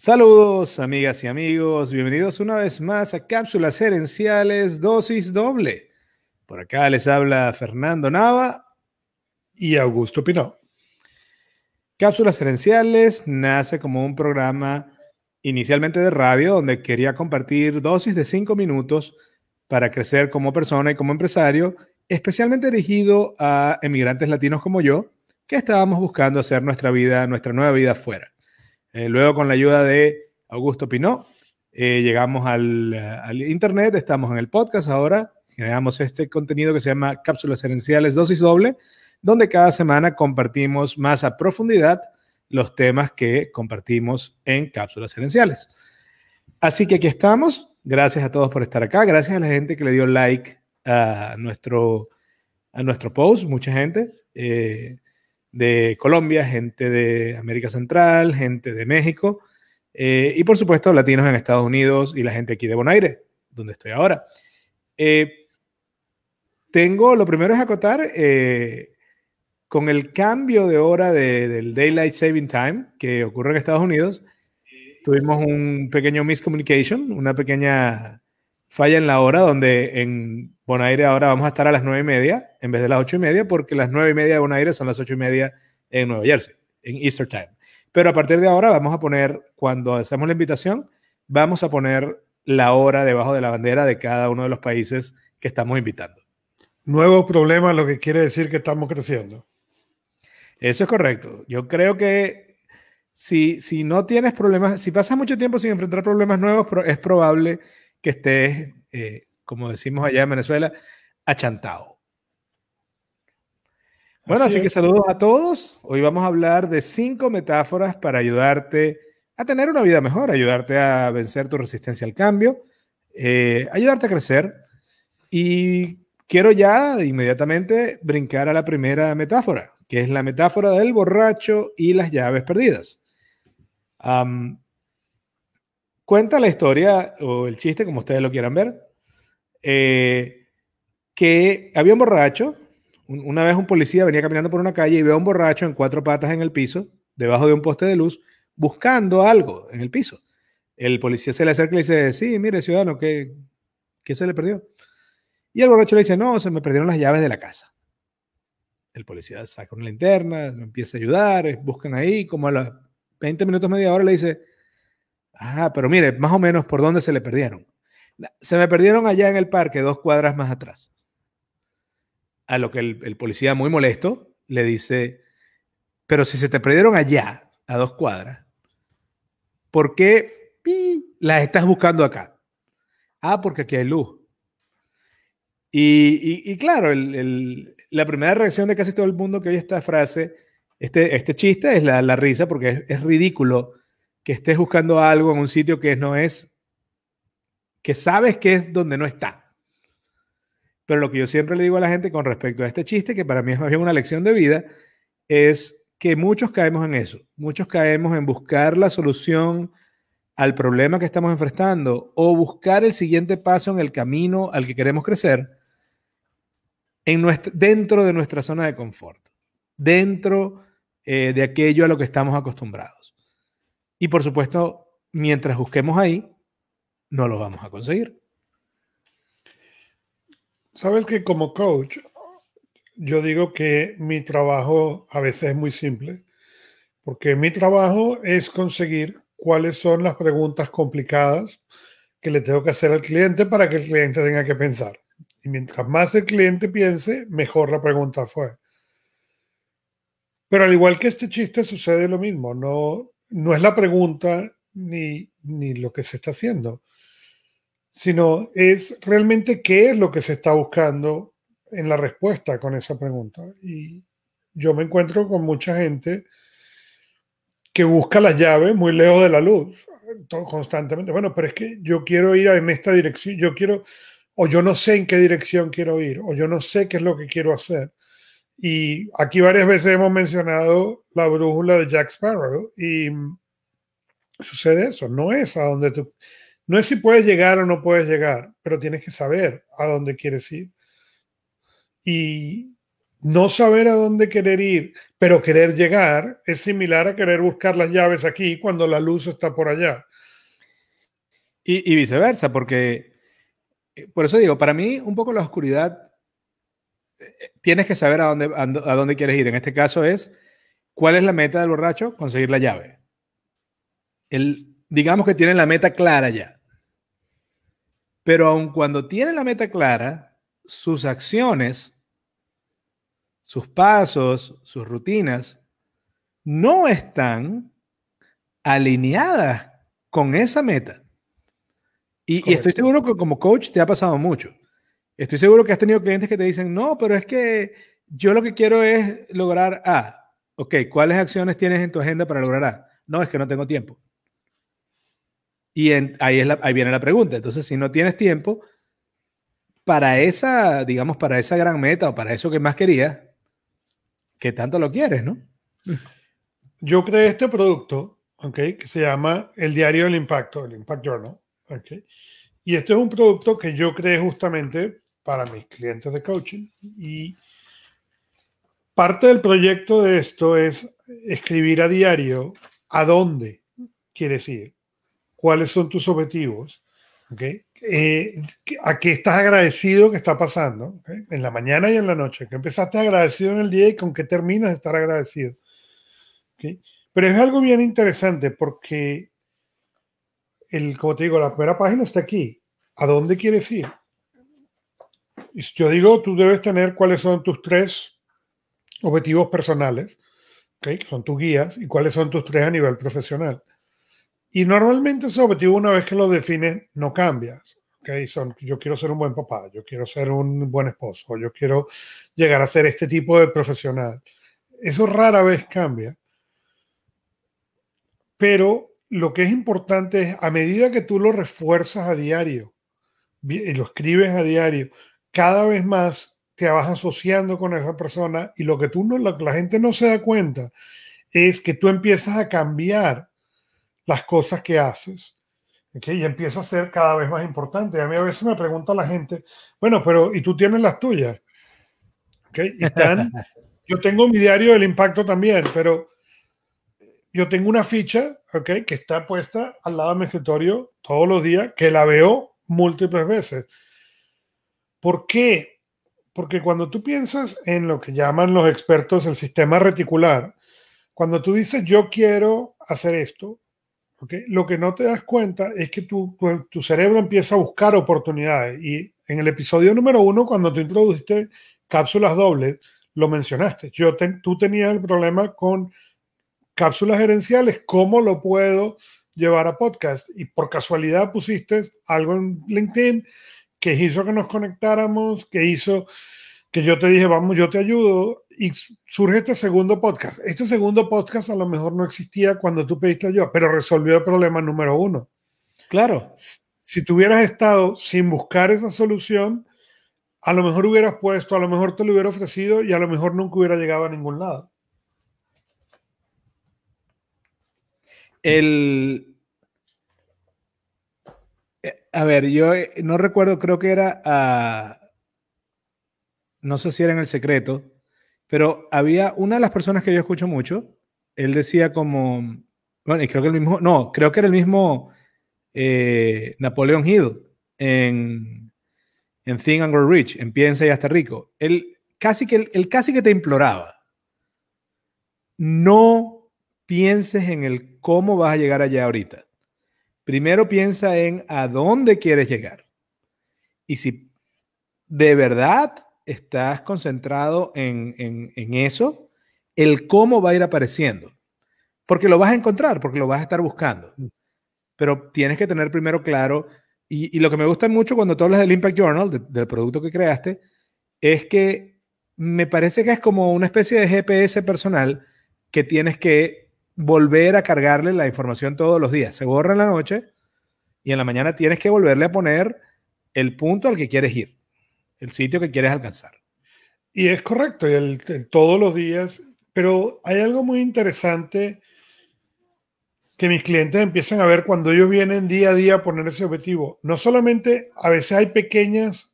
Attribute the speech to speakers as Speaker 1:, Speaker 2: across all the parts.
Speaker 1: Saludos, amigas y amigos. Bienvenidos una vez más a Cápsulas Gerenciales Dosis Doble. Por acá les habla Fernando Nava
Speaker 2: y Augusto Pinó.
Speaker 1: Cápsulas Gerenciales nace como un programa inicialmente de radio donde quería compartir dosis de cinco minutos para crecer como persona y como empresario, especialmente dirigido a emigrantes latinos como yo, que estábamos buscando hacer nuestra vida, nuestra nueva vida afuera. Eh, luego, con la ayuda de Augusto Pinó, eh, llegamos al, Internet, estamos en el podcast ahora, generamos este contenido que se llama Cápsulas Herenciales Dosis Doble, donde cada semana compartimos más a profundidad los temas que compartimos en Cápsulas Herenciales. Así que aquí estamos. Gracias a todos por estar acá. Gracias a la gente que le dio like a nuestro, a nuestro post, mucha gente. Eh, de Colombia, gente de América Central, gente de México eh, y por supuesto latinos en Estados Unidos y la gente aquí de Bonaire, donde estoy ahora. Eh, tengo, lo primero es acotar, eh, con el cambio de hora del Daylight Saving Time que ocurre en Estados Unidos, tuvimos un pequeño miscommunication, una pequeña falla en la hora, donde en Bonaire ahora vamos a estar a las nueve y media en vez de las ocho y media, porque las nueve y media de Bonaire son las ocho y media en Nueva Jersey, en Easter Time. Pero a partir de ahora vamos a poner, cuando hacemos la invitación, vamos a poner la hora debajo de la bandera de cada uno de los países que estamos invitando.
Speaker 2: Nuevo problema, lo que quiere decir que estamos creciendo.
Speaker 1: Eso es correcto. Yo creo que si, si no tienes problemas, si pasas mucho tiempo sin enfrentar problemas nuevos, es probable que estés, eh, como decimos allá en Venezuela, achantado. Bueno, así, que saludos a todos. Hoy vamos a hablar de cinco metáforas para ayudarte a tener una vida mejor, ayudarte a vencer tu resistencia al cambio, eh, ayudarte a crecer. Y quiero ya inmediatamente brincar a la primera metáfora, que es la metáfora del borracho y las llaves perdidas. Cuenta la historia o el chiste, como ustedes lo quieran ver, eh, que había un borracho. Una vez un policía venía caminando por una calle y ve a un borracho en cuatro patas en el piso, debajo de un poste de luz, buscando algo en el piso. El policía se le acerca y le dice, sí, mire, ciudadano, ¿qué, ¿qué se le perdió? Y el borracho le dice, no, se me perdieron las llaves de la casa. El policía saca una linterna, lo empieza a ayudar, buscan ahí, como a los 20 minutos, media hora, le dice, Ah, pero mire, más o menos por dónde se le perdieron. Se me perdieron allá en el parque, dos cuadras más atrás. A lo que el, policía, muy molesto, le dice, pero si se te perdieron allá, a dos cuadras, ¿por qué las estás buscando acá? Ah, porque aquí hay luz. Y, claro, la primera reacción de casi todo el mundo que oye esta frase, este, este chiste, es la, risa, porque es, es ridículo que estés buscando algo en un sitio que no es, que sabes que es donde no está. Pero lo que yo siempre le digo a la gente con respecto a este chiste, que para mí es más bien una lección de vida, es que muchos caemos en eso. Muchos caemos en buscar la solución al problema que estamos enfrentando o buscar el siguiente paso en el camino al que queremos crecer en dentro de nuestra zona de confort, dentro eh, de aquello a lo que estamos acostumbrados. Y por supuesto, mientras busquemos ahí, no lo vamos a conseguir.
Speaker 2: Sabes que como coach, yo digo que mi trabajo a veces es muy simple, porque mi trabajo es conseguir cuáles son las preguntas complicadas que le tengo que hacer al cliente para que el cliente tenga que pensar. Y mientras más el cliente piense, mejor la pregunta fue. Pero al igual que este chiste sucede lo mismo, no, no es la pregunta ni, ni lo que se está haciendo, sino es realmente qué es lo que se está buscando en la respuesta con esa pregunta. Y yo me encuentro con mucha gente que busca las llaves muy lejos de la luz, constantemente. Bueno, pero es que yo quiero ir en esta dirección, yo quiero, o yo no sé en qué dirección quiero ir, o yo no sé qué es lo que quiero hacer. Y aquí varias veces hemos mencionado la brújula de Jack Sparrow y sucede eso, no es a donde tú, no es si puedes llegar o no puedes llegar, pero tienes que saber a dónde quieres ir. Y no saber a dónde querer ir, pero querer llegar, es similar a querer buscar las llaves aquí cuando la luz está por allá.
Speaker 1: Y, viceversa, porque, eh, por eso digo, para mí un poco la oscuridad, eh, tienes que saber a dónde, a dónde quieres ir. En este caso es, ¿cuál es la meta del borracho? Conseguir la llave. El, digamos que tiene la meta clara ya. Pero aun cuando tiene la meta clara, sus acciones sus pasos, sus rutinas, no están alineadas con esa meta. Y, estoy seguro que como coach te ha pasado mucho. Estoy seguro que has tenido clientes que te dicen, no, pero es que yo lo que quiero es lograr A. Ok, ¿cuáles acciones tienes en tu agenda para lograr A? No, es que no tengo tiempo. Y ahí, viene la pregunta. Entonces, si no tienes tiempo, para esa, digamos, para esa gran meta o para eso que más querías, que tanto lo quieres, ¿no?
Speaker 2: Yo creé este producto, ¿ok? Que se llama el Diario del Impacto, el Impact Journal. Y este es un producto que yo creé justamente para mis clientes de coaching y parte del proyecto de esto es escribir a diario a dónde quieres ir, cuáles son tus objetivos, ¿ok? Eh, a qué estás agradecido que está pasando, en la mañana y en la noche, que empezaste agradecido en el día y con qué terminas de estar agradecido. Pero es algo bien interesante porque, el, como te digo, la primera página está aquí. ¿A dónde quieres ir? Yo digo, tú debes tener cuáles son tus tres objetivos personales, que son tus guías, y cuáles son tus tres a nivel profesional. Y normalmente ese objetivo, una vez que lo defines, no cambias. ¿okay? Son, yo quiero ser un buen papá, yo quiero ser un buen esposo, yo quiero llegar a ser este tipo de profesional. Eso rara vez cambia. Pero lo que es importante es, a medida que tú lo refuerzas a diario y lo escribes a diario, cada vez más te vas asociando con esa persona y lo que tú no, que la gente no se da cuenta es que tú empiezas a cambiar las cosas que haces. ¿okay? Y empieza a ser cada vez más importante. A mí a veces me pregunta la gente, bueno, pero ¿y tú tienes las tuyas? ¿Okay? Y están, yo tengo mi diario del impacto también, pero yo tengo una ficha ¿okay? que está puesta al lado de mi escritorio todos los días, que la veo múltiples veces. ¿Por qué? Porque cuando tú piensas en lo que llaman los expertos el sistema reticular, cuando tú dices yo quiero hacer esto, lo que no te das cuenta es que tu, tu, cerebro empieza a buscar oportunidades. Y en el episodio número uno, cuando tú introduciste cápsulas dobles, lo mencionaste. Yo tú tenías el problema con cápsulas gerenciales, ¿cómo lo puedo llevar a podcast? Y por casualidad pusiste algo en LinkedIn que hizo que nos conectáramos, que hizo que yo te dije, vamos, yo te ayudo, y surge este segundo podcast. Este segundo podcast a lo mejor no existía cuando tú pediste ayuda, pero resolvió el problema número uno.
Speaker 1: Claro.
Speaker 2: Si tú hubieras estado sin buscar esa solución, a lo mejor hubieras puesto, a lo mejor te lo hubiera ofrecido y a lo mejor nunca hubiera llegado a ningún lado.
Speaker 1: El. Eh, a ver, yo eh, no recuerdo, creo que era a. No sé si era en el secreto, pero había una de las personas que yo escucho mucho, él decía como, bueno, y creo que el mismo, no, creo que era el mismo eh, Napoleón Hill en, en Think and Grow Rich, en Piensa y hasta rico. Él casi que, él casi que te imploraba, no pienses en el cómo vas a llegar allá ahorita. Primero piensa en a dónde quieres llegar. Y si de verdad estás concentrado en, eso, el cómo va a ir apareciendo. Porque lo vas a encontrar, porque lo vas a estar buscando. Pero tienes que tener primero claro, y, lo que me gusta mucho cuando tú hablas del Impact Journal, del producto que creaste, es que me parece que es como una especie de GPS personal que tienes que volver a cargarle la información todos los días. Se borra en la noche y en la mañana tienes que volverle a poner el punto al que quieres ir el sitio que quieres alcanzar.
Speaker 2: Y es correcto, y el, todos los días, pero hay algo muy interesante que mis clientes empiezan a ver cuando ellos vienen día a día a poner ese objetivo. No solamente, a veces hay pequeñas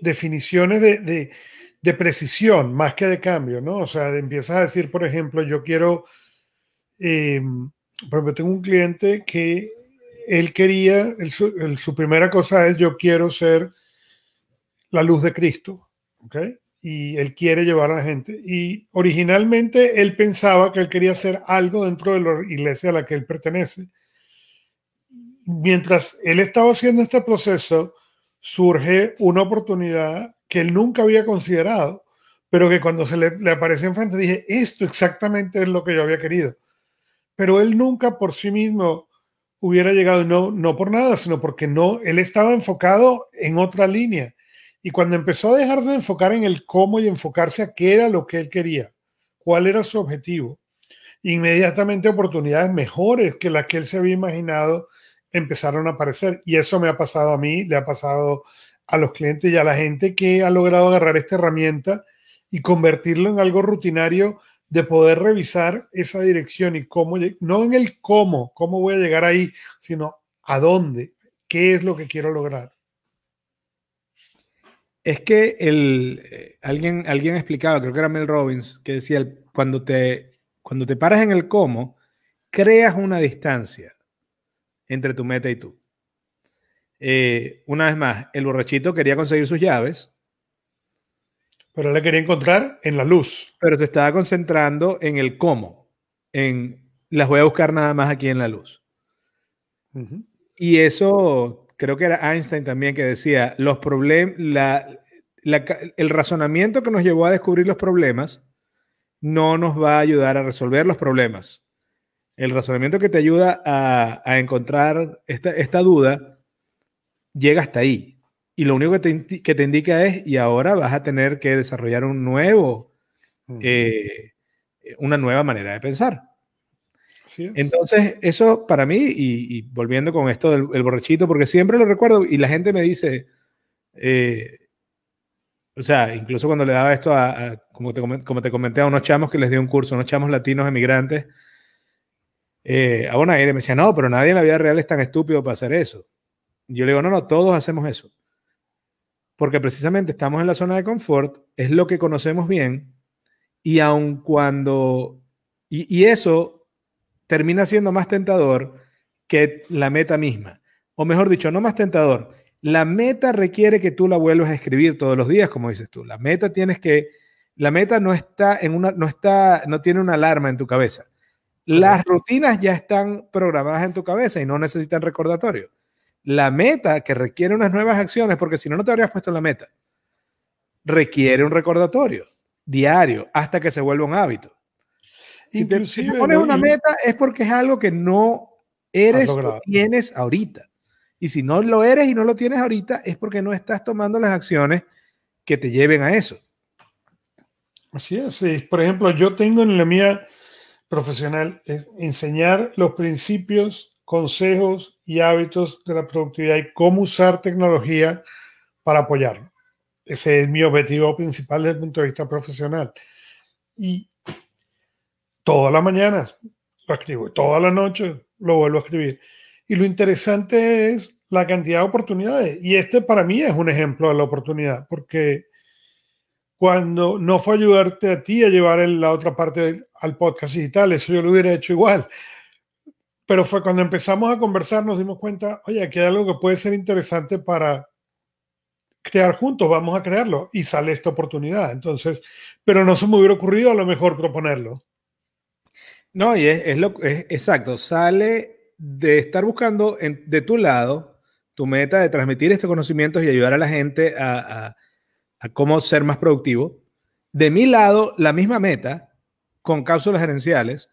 Speaker 2: definiciones de, de precisión más que de cambio, ¿no? O sea, empiezas a decir, por ejemplo, yo quiero, eh, tengo un cliente que él quería, su primera cosa es yo quiero ser la luz de Cristo, ¿ok? Y él quiere llevar a la gente. Y originalmente él pensaba que él quería hacer algo dentro de la iglesia a la que él pertenece. Mientras él estaba haciendo este proceso, surge una oportunidad que él nunca había considerado, pero que cuando se le, le apareció enfrente dije, esto exactamente es lo que yo había querido. Pero él nunca por sí mismo hubiera llegado, no, no por nada, sino porque no, él estaba enfocado en otra línea. Y cuando empezó a dejarse de enfocar en el cómo y enfocarse a qué era lo que él quería, cuál era su objetivo, inmediatamente oportunidades mejores que las que él se había imaginado empezaron a aparecer. Y eso me ha pasado a mí, le ha pasado a los clientes y a la gente que ha logrado agarrar esta herramienta y convertirlo en algo rutinario de poder revisar esa dirección y cómo, no en el cómo, cómo voy a llegar ahí, sino a dónde, qué es lo que quiero lograr.
Speaker 1: Es que el, eh, alguien, alguien explicaba, creo que era Mel Robbins, que decía, cuando te, cuando te paras en el cómo, creas una distancia entre tu meta y tú. Eh, una vez más, el borrachito quería conseguir sus llaves.
Speaker 2: Pero le quería encontrar en la luz.
Speaker 1: Pero se estaba concentrando en el cómo, en las voy a buscar nada más aquí en la luz. Y eso creo que era Einstein también que decía, los problemas, el razonamiento que nos llevó a descubrir los problemas no nos va a ayudar a resolver los problemas. El razonamiento que te ayuda a, encontrar esta, esta, duda llega hasta ahí. Y lo único que te, que te, indica es, y ahora vas a tener que desarrollar un nuevo, eh, una nueva manera de pensar. Entonces, eso para mí, y, volviendo con esto del borrachito, porque siempre lo recuerdo y la gente me dice, eh, o sea, incluso cuando le daba esto a, como, te, como, te, comenté, a unos chamos que les di un curso, unos chamos latinos emigrantes, eh, a una aire me decía, no, pero nadie en la vida real es tan estúpido para hacer eso. yo le digo, no, no, todos hacemos eso. Porque precisamente estamos en la zona de confort, es lo que conocemos bien, y aun cuando, y eso termina siendo más tentador que la meta misma. O mejor dicho, no más tentador. La meta requiere que tú la vuelvas a escribir todos los días, como dices tú. La meta tienes que, la meta no está en una, no está, no tiene una alarma en tu cabeza. Las rutinas ya están programadas en tu cabeza y no necesitan recordatorio. La meta que requiere unas nuevas acciones, porque si no, no te habrías puesto la meta, requiere un recordatorio diario hasta que se vuelva un hábito. Si te, pones una meta es porque es algo que no eres o tienes ahorita. Y si no lo eres y no lo tienes ahorita, es porque no estás tomando las acciones que te lleven a eso.
Speaker 2: Así es. Sí. Por ejemplo, yo tengo en la mía profesional es enseñar los principios, consejos y hábitos de la productividad y cómo usar tecnología para apoyarlo. Ese es mi objetivo principal desde el punto de vista profesional. Y todas las mañanas lo escribo, toda la noche lo vuelvo a escribir. Y lo interesante es la cantidad de oportunidades. Y este para mí es un ejemplo de la oportunidad, porque cuando no fue ayudarte a ti a llevar la otra parte al podcast digital, eso yo lo hubiera hecho igual. Pero fue cuando empezamos a conversar, nos dimos cuenta, oye, aquí hay algo que puede ser interesante para crear juntos, vamos a crearlo. Y sale esta oportunidad. Entonces, pero no se me hubiera ocurrido a lo mejor proponerlo.
Speaker 1: No, y es, lo es, exacto, sale de estar buscando de tu lado tu meta de transmitir estos conocimientos y ayudar a la gente a, cómo ser más productivo. De mi lado, la misma meta con cápsulas gerenciales.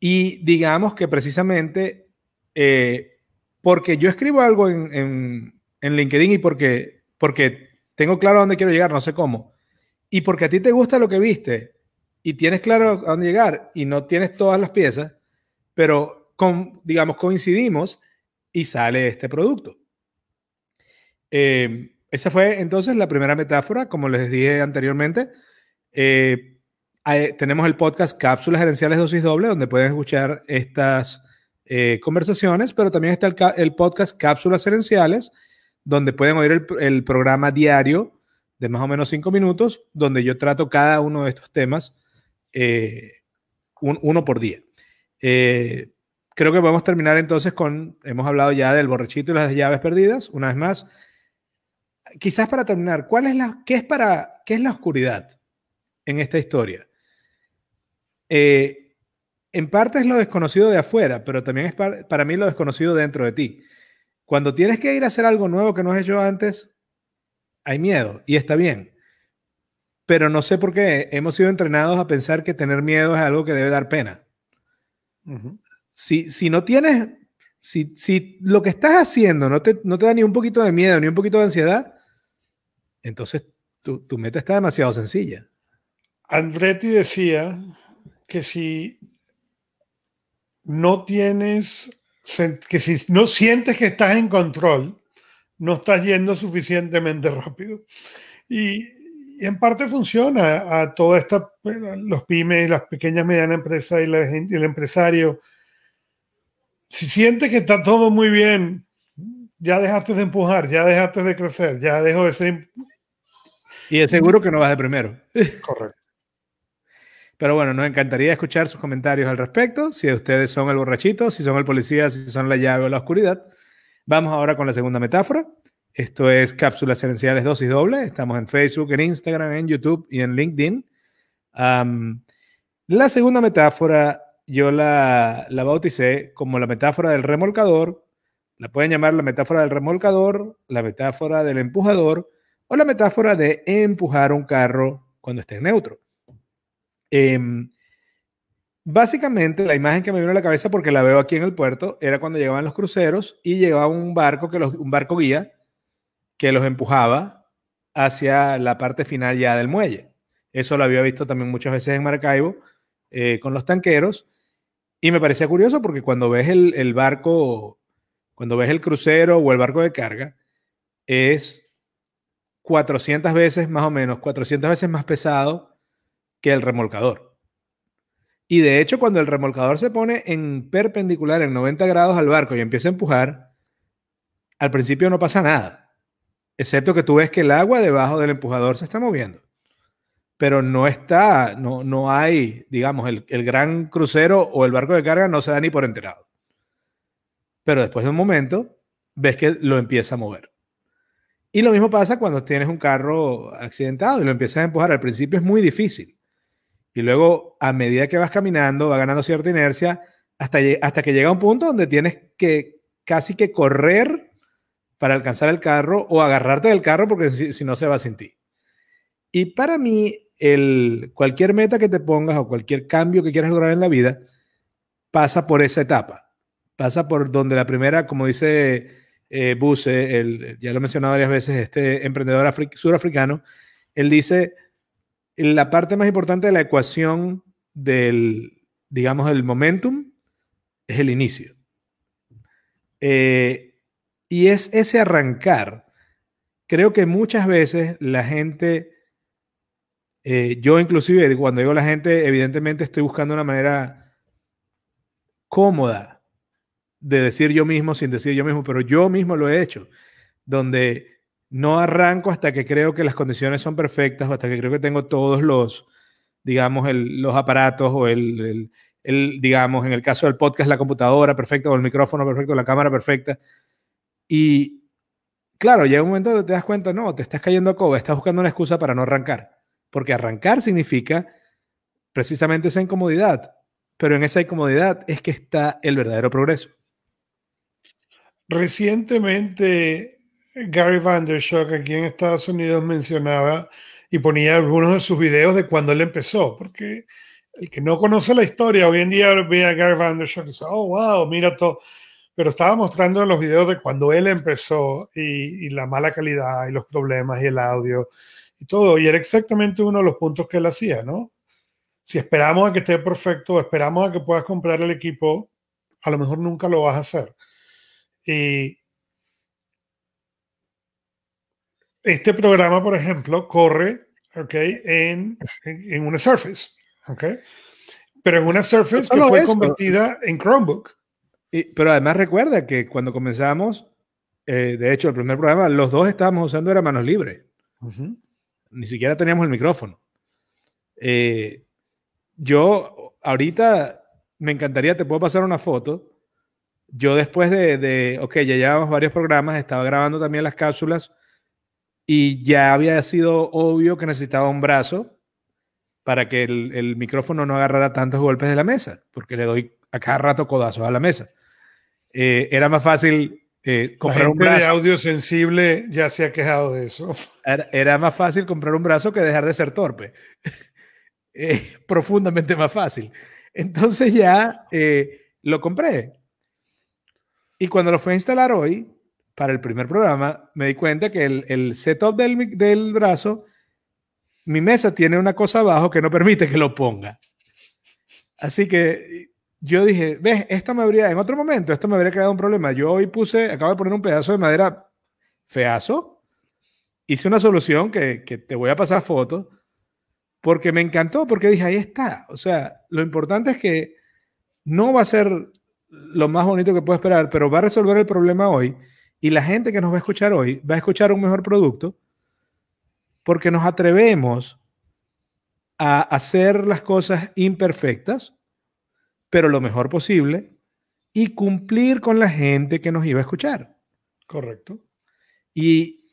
Speaker 1: Y digamos que precisamente eh, porque yo escribo algo en, en, LinkedIn y porque, porque tengo claro a dónde quiero llegar, no sé cómo. Y porque a ti te gusta lo que viste y tienes claro a dónde llegar y no tienes todas las piezas, pero con, digamos, coincidimos y sale este producto. Eh, esa fue entonces la primera metáfora, como les dije anteriormente. Eh, tenemos el podcast Cápsulas Gerenciales Dosis Doble, donde pueden escuchar estas eh, conversaciones, pero también está el, podcast Cápsulas Gerenciales, donde pueden oír el, programa diario de más o menos cinco minutos, donde yo trato cada uno de estos temas eh, uno por día. Eh, creo que podemos terminar entonces con, hemos hablado ya del borrachito y las llaves perdidas, una vez más. Quizás para terminar, ¿cuál es la, qué, es para, ¿qué es la oscuridad en esta historia? Eh, en parte es lo desconocido de afuera, pero también es para mí lo desconocido dentro de ti. Cuando tienes que ir a hacer algo nuevo que no has hecho antes, hay miedo y está bien. Pero no sé por qué hemos sido entrenados a pensar que tener miedo es algo que debe dar pena. si, si, no tienes, si, si, lo que estás haciendo no te, no te da ni un poquito de miedo ni un poquito de ansiedad, entonces tu, tu meta está demasiado sencilla.
Speaker 2: Andretti decía que si no tienes, que si no sientes que estás en control, no estás yendo suficientemente rápido. Y, en parte funciona a toda esta, los pymes, las pequeñas y medianas empresas y, la el empresario. Si sientes que está todo muy bien, ya dejaste de empujar, ya dejaste de crecer, ya dejó de ser.
Speaker 1: Y es seguro que no vas de primero.
Speaker 2: Correcto.
Speaker 1: Pero bueno, nos encantaría escuchar sus comentarios al respecto, si ustedes son el borrachito, si son el policía, si son la llave o la oscuridad. Vamos ahora con la segunda metáfora. Esto es Cápsulas Herenciales Dosis Doble. Estamos en Facebook, en Instagram, en YouTube y en LinkedIn. la segunda metáfora yo la, la bauticé como la metáfora del remolcador. La pueden llamar la metáfora del remolcador, la metáfora del empujador o la metáfora de empujar un carro cuando esté en neutro. Em, básicamente, la imagen que me vino a la cabeza, porque la veo aquí en el puerto, era cuando llegaban los cruceros y llegaba un barco, que los, un barco guía que los empujaba hacia la parte final ya del muelle. Eso lo había visto también muchas veces en Maracaibo eh, con los tanqueros. Y me parecía curioso porque cuando ves el, el, barco, cuando ves el crucero o el barco de carga, es 400 veces más o menos, 400 veces más pesado que el remolcador. Y de hecho, cuando el remolcador se pone en perpendicular en 90 grados al barco y empieza a empujar, al principio no pasa nada, excepto que tú ves que el agua debajo del empujador se está moviendo. Pero no está, no, no hay, digamos, el, el gran crucero o el barco de carga no se da ni por enterado. Pero después de un momento, ves que lo empieza a mover. Y lo mismo pasa cuando tienes un carro accidentado y lo empiezas a empujar. Al principio es muy difícil. Y luego, a medida que vas caminando, va ganando cierta inercia hasta, hasta que llega un punto donde tienes que casi que correr para alcanzar el carro o agarrarte del carro porque si, no se va sin ti. Y para mí, el, cualquier meta que te pongas o cualquier cambio que quieras lograr en la vida pasa por esa etapa. Pasa por donde la primera, como dice eh, Buse, el, ya lo he mencionado varias veces, este emprendedor surafricano, él dice, la parte más importante de la ecuación del, digamos, el momentum es el inicio. Eh, y es ese arrancar. Creo que muchas veces la gente, eh, yo inclusive cuando digo la gente, evidentemente estoy buscando una manera cómoda de decir yo mismo sin decir yo mismo, pero yo mismo lo he hecho, donde no arranco hasta que creo que las condiciones son perfectas hasta que creo que tengo todos los, digamos, los aparatos o el, digamos, en el caso del podcast, la computadora perfecta o el micrófono perfecto, la cámara perfecta. Y claro, llega un momento donde te das cuenta, no, te estás cayendo a coba, estás buscando una excusa para no arrancar. Porque arrancar significa precisamente esa incomodidad. Pero en esa incomodidad es que está el verdadero progreso.
Speaker 2: Recientemente Gary Vandershock aquí en Estados Unidos mencionaba y ponía algunos de sus videos de cuando él empezó, porque el que no conoce la historia hoy en día ve a Gary Vandershock y dice, oh, wow, mira todo. Pero estaba mostrando los videos de cuando él empezó y, y la mala calidad y los problemas y el audio y todo. Y era exactamente uno de los puntos que él hacía, ¿no? Si esperamos a que esté perfecto, esperamos a que puedas comprar el equipo, a lo mejor nunca lo vas a hacer. Y este programa, por ejemplo, corre okay, en, en, una Surface, okay, pero en una Surface que fue convertida en Chromebook.
Speaker 1: Y, pero además recuerda que cuando comenzamos, eh, de hecho, el primer programa, los dos estábamos usando era manos libres. Ni siquiera teníamos el micrófono. Eh, yo ahorita me encantaría, te puedo pasar una foto. Yo después de, de, ok, ya llevamos varios programas, estaba grabando también las cápsulas y ya había sido obvio que necesitaba un brazo para que el, el micrófono no agarrara tantos golpes de la mesa, porque le doy a cada rato codazos a la mesa. Eh, era más fácil eh, comprar un brazo.
Speaker 2: de audio sensible ya se ha quejado de eso.
Speaker 1: Era, era más fácil comprar un brazo que dejar de ser torpe. eh, profundamente más fácil. Entonces ya eh, lo compré. Y cuando lo fui a instalar hoy, para el primer programa, me di cuenta que el, el setup del, del brazo, mi mesa tiene una cosa abajo que no permite que lo ponga. Así que yo dije, ves, esto me habría, en otro momento, esto me habría creado un problema. Yo hoy puse, acabo de poner un pedazo de madera feazo, hice una solución que, que te voy a pasar fotos, porque me encantó, porque dije, ahí está. O sea, lo importante es que no va a ser lo más bonito que puedo esperar, pero va a resolver el problema hoy. Y la gente que nos va a escuchar hoy va a escuchar un mejor producto porque nos atrevemos a hacer las cosas imperfectas pero lo mejor posible y cumplir con la gente que nos iba a escuchar.
Speaker 2: Correcto.
Speaker 1: Y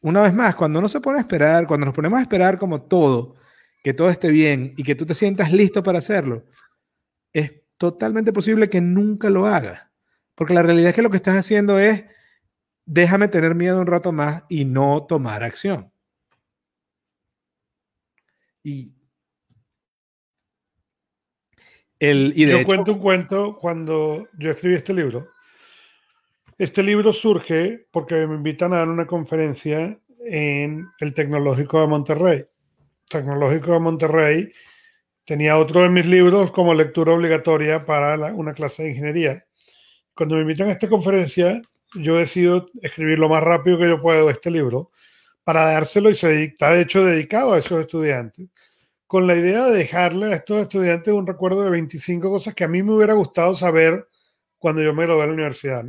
Speaker 1: una vez más, cuando no se pone a esperar, cuando nos ponemos a esperar como todo, que todo esté bien y que tú te sientas listo para hacerlo, es totalmente posible que nunca lo hagas. Porque la realidad es que lo que estás haciendo es, déjame tener miedo un rato más y no tomar acción. Y
Speaker 2: el, y yo cuento un cuento cuando yo escribí este libro. Este libro surge porque me invitan a dar una conferencia en el Tecnológico de Monterrey. Tecnológico de Monterrey tenía otro de mis libros como lectura obligatoria para una clase de ingeniería. Cuando me invitan a esta conferencia, yo decido escribir lo más rápido que yo puedo este libro para dárselo y se está de hecho dedicado a esos estudiantes con la idea de dejarle a estos estudiantes un recuerdo de 25 cosas que a mí me hubiera gustado saber cuando yo me gradué de la universidad.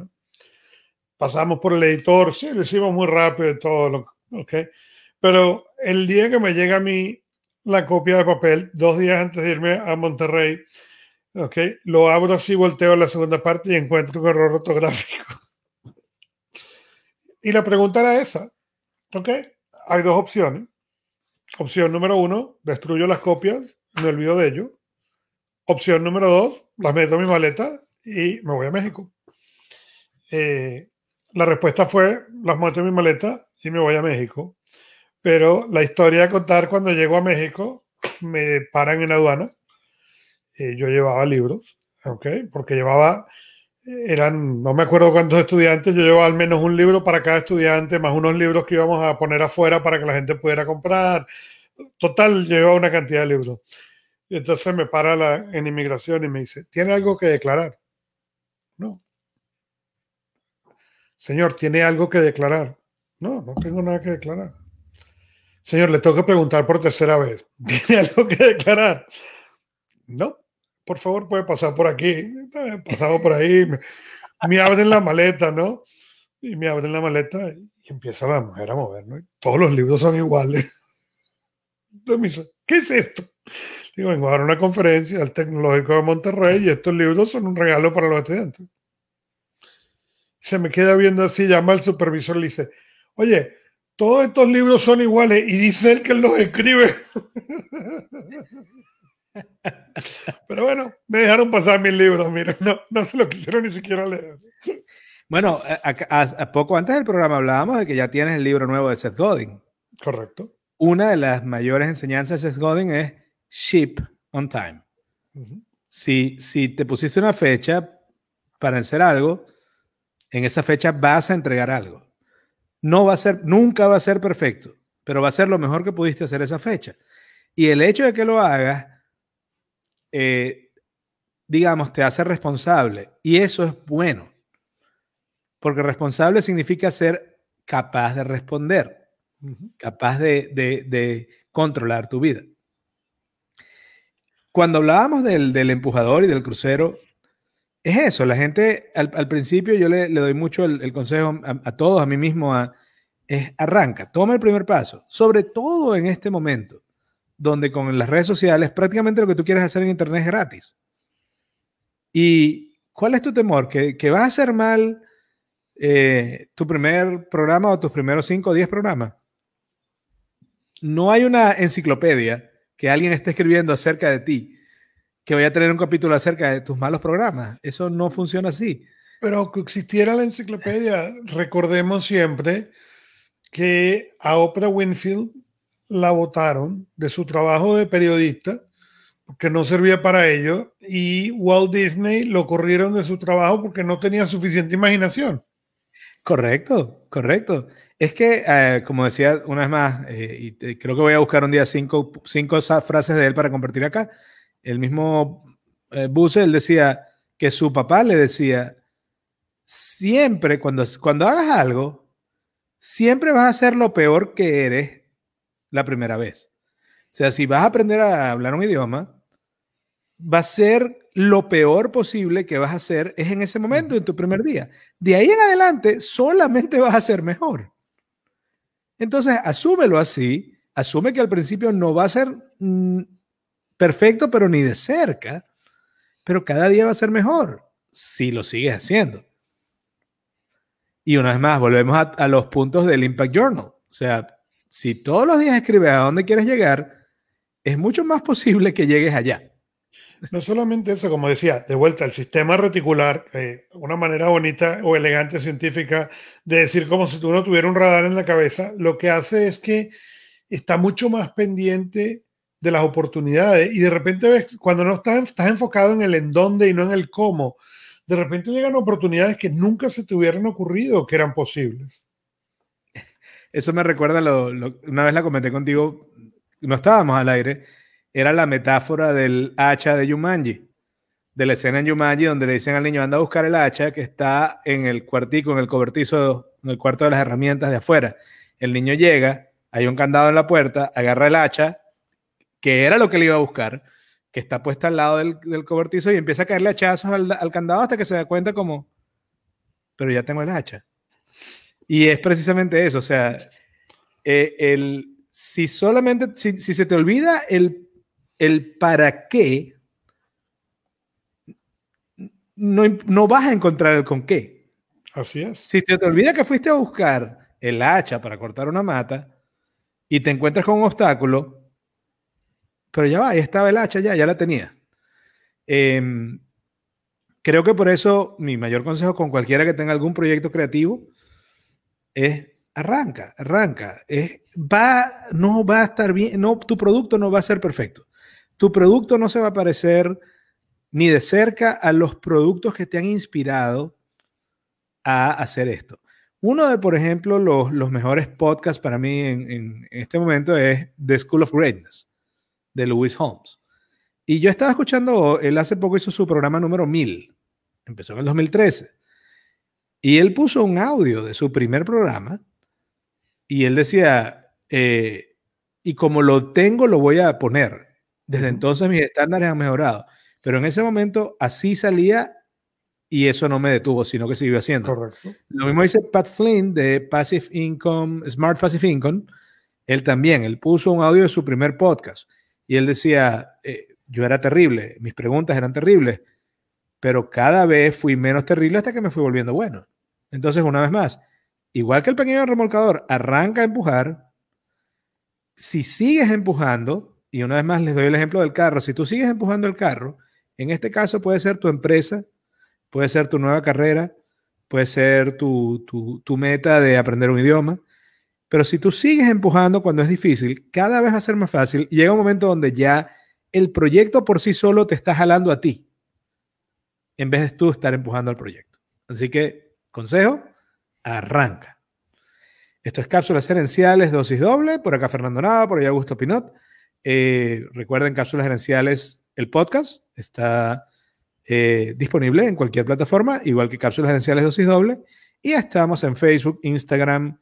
Speaker 2: Pasamos por el editor, lo hicimos muy rápido y todo, ¿ok? Pero el día que me llega a mí la copia de papel, dos días antes de irme a Monterrey, ¿ok? Lo abro así, volteo la segunda parte y encuentro un error ortográfico. Y la pregunta era esa, ¿ok? Hay dos opciones Opción número uno, destruyo las copias, me olvido de ello. Opción número dos, las meto en mi maleta y me voy a México. Eh, la respuesta fue, las meto en mi maleta y me voy a México. Pero la historia a contar cuando llego a México, me paran en aduana. Eh, yo llevaba libros, ¿ok? Porque llevaba, eran, no me acuerdo cuántos estudiantes, yo llevaba al menos un libro para cada estudiante, más unos libros que íbamos a poner afuera para que la gente pudiera comprar. Total, llevaba una cantidad de libros. Entonces me para en inmigración y me dice, ¿tiene algo que declarar? No. Señor, ¿tiene algo que declarar? No, no tengo nada que declarar. Señor, le tengo que preguntar por tercera vez. ¿Tiene algo que declarar? No por favor, puede pasar por aquí. Pasado por ahí, me, abren la maleta, ¿no? Y me abren la maleta y empieza la mujer a mover, ¿no? todos los libros son iguales. Entonces me dice, ¿qué es esto? Digo, vengo a dar una conferencia al Tecnológico de Monterrey y estos libros son un regalo para los estudiantes. Se me queda viendo así, llama al supervisor y le dice, oye, todos estos libros son iguales y dice él que los escribe. Pero bueno, me dejaron pasar mis libros, miren, no, no se lo quisieron ni siquiera leer.
Speaker 1: Bueno, a, poco antes del programa hablábamos de que ya tienes el libro nuevo de Seth Godin.
Speaker 2: Correcto.
Speaker 1: Una de las mayores enseñanzas de Seth Godin es ship on time. si, si te pusiste una fecha para hacer algo, en esa fecha vas a entregar algo. No va a ser, nunca va a ser perfecto, pero va a ser lo mejor que pudiste hacer esa fecha. Y el hecho de que lo hagas eh, digamos, te hace responsable. Y eso es bueno. Porque responsable significa ser capaz de responder, capaz de, controlar tu vida. Cuando hablábamos del, empujador y del crucero, es eso. La gente, al, principio yo le, doy mucho el, consejo a, todos, a mí mismo, a es arranca, toma el primer paso, sobre todo en este momento, donde con las redes sociales prácticamente lo que tú quieres hacer en Internet es gratis. ¿Y cuál es tu temor? ¿Que, que vas a hacer mal eh, tu primer programa o tus primeros 5 o 10 programas? No hay una enciclopedia que alguien esté escribiendo acerca de ti que vaya a tener un capítulo acerca de tus malos programas. Eso no funciona así.
Speaker 2: Pero que existiera la enciclopedia, recordemos siempre que a Oprah Winfield la votaron de su trabajo de periodista porque no servía para ello y Walt Disney lo corrieron de su trabajo porque no tenía suficiente imaginación.
Speaker 1: Correcto, correcto. Es que, eh, como decía una vez más, eh, y creo que voy a buscar un día cinco, cinco frases de él para compartir acá. El mismo eh, él decía que su papá le decía, siempre cuando, cuando hagas algo, siempre vas a ser lo peor que eres la primera vez. O sea, si vas a aprender a hablar un idioma, va a ser lo peor posible que vas a hacer es en ese momento, en tu primer día. De ahí en adelante, solamente vas a ser mejor. Entonces, asúmelo así, asume que al principio no va a ser mm, perfecto, pero ni de cerca, pero cada día va a ser mejor si lo sigues haciendo. Y una vez más, volvemos a, los puntos del Impact Journal. O sea, si todos los días escribes a dónde quieres llegar, es mucho más posible que llegues allá.
Speaker 2: No solamente eso, como decía, de vuelta, el sistema reticular, eh, una manera bonita o elegante científica de decir como si tú no tuvieras un radar en la cabeza, lo que hace es que está mucho más pendiente de las oportunidades y de repente cuando no estás, estás enfocado en el en dónde y no en el cómo, de repente llegan oportunidades que nunca se te hubieran ocurrido que eran posibles.
Speaker 1: Eso me recuerda, lo, una vez la comenté contigo, no estábamos al aire, era la metáfora del hacha de Yumanji, de la escena en Yumanji donde le dicen al niño, anda a buscar el hacha que está en el cuartico, en el cobertizo, en el cuarto de las herramientas de afuera. El niño llega, hay un candado en la puerta, agarra el hacha, que era lo que le iba a buscar, que está puesta al lado del, cobertizo y empieza a caerle hachazos al, candado hasta que se da cuenta como, pero ya tengo el hacha. Y es precisamente eso, o sea, eh, el, si solamente, si, si se te olvida el el para qué, no, vas a encontrar el con qué.
Speaker 2: Así es.
Speaker 1: Si te, te olvida que fuiste a buscar el hacha para cortar una mata y te encuentras con un obstáculo, pero ya va, ahí estaba el hacha, ya, ya la tenía. Em, creo que por eso mi mayor consejo con cualquiera que tenga algún proyecto creativo es arranca, arranca. Es, va, no va a estar bien, no, tu producto no va a ser perfecto tu producto no se va a parecer ni de cerca a los productos que te han inspirado a hacer esto. Uno de, por ejemplo, los, los mejores podcasts para mí en, este momento es The School of Greatness, de Louis Holmes. Y yo estaba escuchando, él hace poco hizo su programa número 1000, empezó en el 2013, y él puso un audio de su primer programa, y él decía, eh, y como lo tengo, lo voy a poner. Desde entonces mis estándares han mejorado. Pero en ese momento así salía y eso no me detuvo, sino que siguió haciendo.
Speaker 2: Correcto.
Speaker 1: Lo mismo dice Pat Flynn de Passive Income, Smart Passive Income. Él también, él puso un audio de su primer podcast y él decía, eh, yo era terrible, mis preguntas eran terribles, pero cada vez fui menos terrible hasta que me fui volviendo bueno. Entonces, una vez más, igual que el pequeño remolcador arranca a empujar, si sigues empujando, y una vez más les doy el ejemplo del carro. Si tú sigues empujando el carro, en este caso puede ser tu empresa, puede ser tu nueva carrera, puede ser tu, meta de aprender un idioma. Pero si tú sigues empujando cuando es difícil, cada vez va a ser más fácil. Llega un momento donde ya el proyecto por sí solo te está jalando a ti, en vez de tú estar empujando al proyecto. Así que, consejo, arranca. Esto es Cápsulas Herenciales, dosis doble. Por acá Fernando Nava, por allá Augusto Pinot. Eh, recuerden, Cápsulas Gerenciales, el podcast está eh, disponible en cualquier plataforma, igual que Cápsulas Gerenciales Dosis Doble. Y estamos en Facebook, Instagram,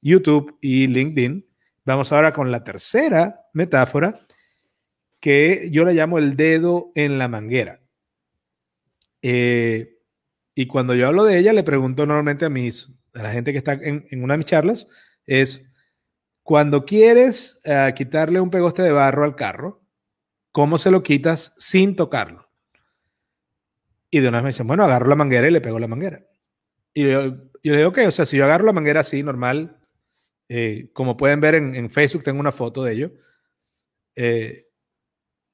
Speaker 1: YouTube y LinkedIn. Vamos ahora con la tercera metáfora, que yo la llamo el dedo en la manguera. Eh, y cuando yo hablo de ella, le pregunto normalmente a mis, a la gente que está en, una de mis charlas, es cuando quieres eh, quitarle un pegoste de barro al carro, ¿cómo se lo quitas sin tocarlo? Y de una vez me dicen, bueno, agarro la manguera y le pego la manguera. Y yo, yo le digo, ok, o sea, si yo agarro la manguera así, normal, eh, como pueden ver en, Facebook, tengo una foto de ello,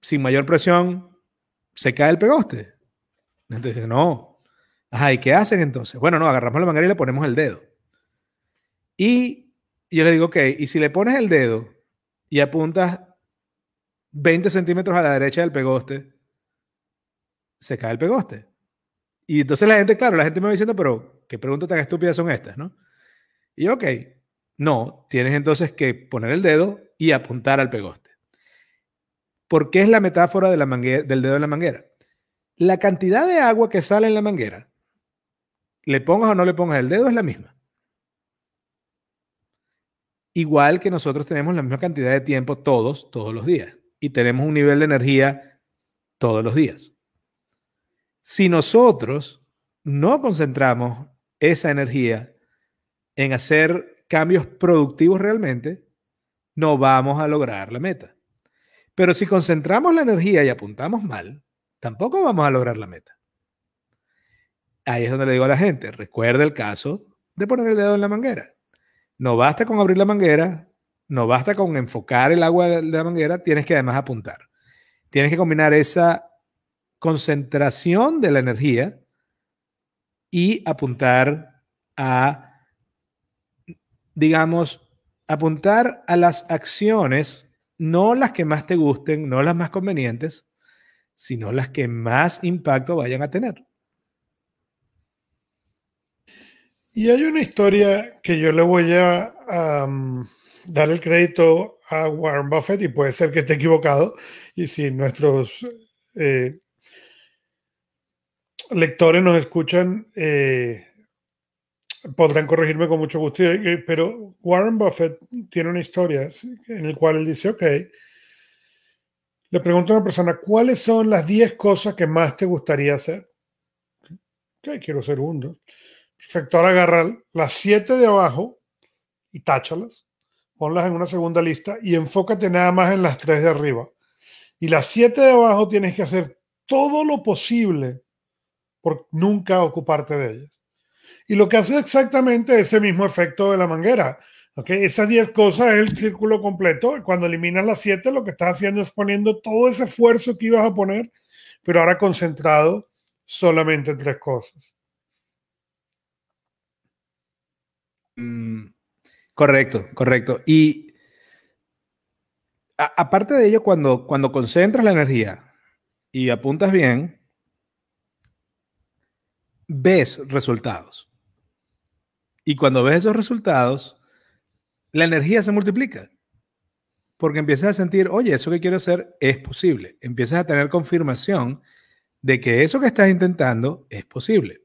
Speaker 1: sin mayor presión, se cae el pegoste. Entonces, no. Ajá, ¿y qué hacen entonces? Bueno, no, agarramos la manguera y le ponemos el dedo. Y yo le digo, ok, y si le pones el dedo y apuntas 20 centímetros a la derecha del pegoste, se cae el pegoste. Y entonces la gente, claro, la gente me va diciendo, pero qué preguntas tan estúpidas son estas, ¿no? Y yo, ok, no, tienes entonces que poner el dedo y apuntar al pegoste. ¿Por qué es la metáfora de la del dedo en la manguera? La cantidad de agua que sale en la manguera, le pongas o no le pongas el dedo, es la misma. Igual que nosotros tenemos la misma cantidad de tiempo todos, todos los días. Y tenemos un nivel de energía todos los días. Si nosotros no concentramos esa energía en hacer cambios productivos realmente, no vamos a lograr la meta. Pero si concentramos la energía y apuntamos mal, tampoco vamos a lograr la meta. Ahí es donde le digo a la gente, recuerda el caso de poner el dedo en la manguera. No basta con abrir la manguera, no basta con enfocar el agua de la manguera, tienes que además apuntar. Tienes que combinar esa concentración de la energía y apuntar a, digamos, apuntar a las acciones, no las que más te gusten, no las más convenientes, sino las que más impacto vayan a tener.
Speaker 2: Y hay una historia que yo le voy a dar el crédito a Warren Buffett y puede ser que esté equivocado. Y si nuestros eh, lectores nos escuchan, eh, podrán corregirme con mucho gusto. Pero Warren Buffett tiene una historia en la cual él dice, ok, le pregunto a una persona, ¿cuáles son las 10 cosas que más te gustaría hacer? Ok, quiero ser uno. Perfecto, ahora agarra las 7 de abajo y táchalas, ponlas en una segunda lista y enfócate nada más en las 3 de arriba. Y las 7 de abajo tienes que hacer todo lo posible por nunca ocuparte de ellas. Y lo que hace exactamente ese mismo efecto de la manguera. ¿Okay? Esas 10 cosas es el círculo completo. Cuando eliminas las 7, lo que estás haciendo es poniendo todo ese esfuerzo que ibas a poner, pero ahora concentrado solamente en tres cosas.
Speaker 1: Mm, correcto, correcto. Y aparte de ello, cuando, cuando concentras la energía y apuntas bien, ves resultados. Y cuando ves esos resultados, la energía se multiplica. Porque empiezas a sentir, oye, eso que quiero hacer es posible. Empiezas a tener confirmación de que eso que estás intentando es posible.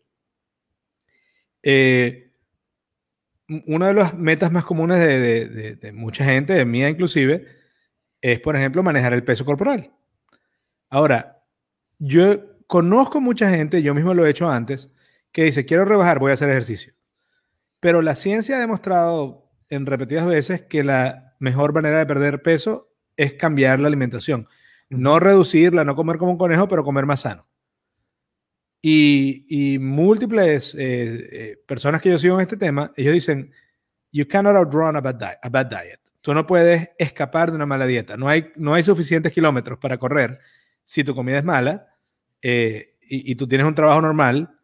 Speaker 1: Eh, una de las metas más comunes de, de, mucha gente, de mía inclusive, es, por ejemplo, manejar el peso corporal. Ahora, yo conozco mucha gente, yo mismo lo he hecho antes, que dice, quiero rebajar, voy a hacer ejercicio. Pero la ciencia ha demostrado en repetidas veces que la mejor manera de perder peso es cambiar la alimentación. No reducirla, no comer como un conejo, pero comer más sano. Y, múltiples eh, eh, personas que yo sigo en este tema, ellos dicen, you cannot outrun a bad, a bad, diet. Tú no puedes escapar de una mala dieta. No hay, no hay suficientes kilómetros para correr si tu comida es mala eh, y, y, tú tienes un trabajo normal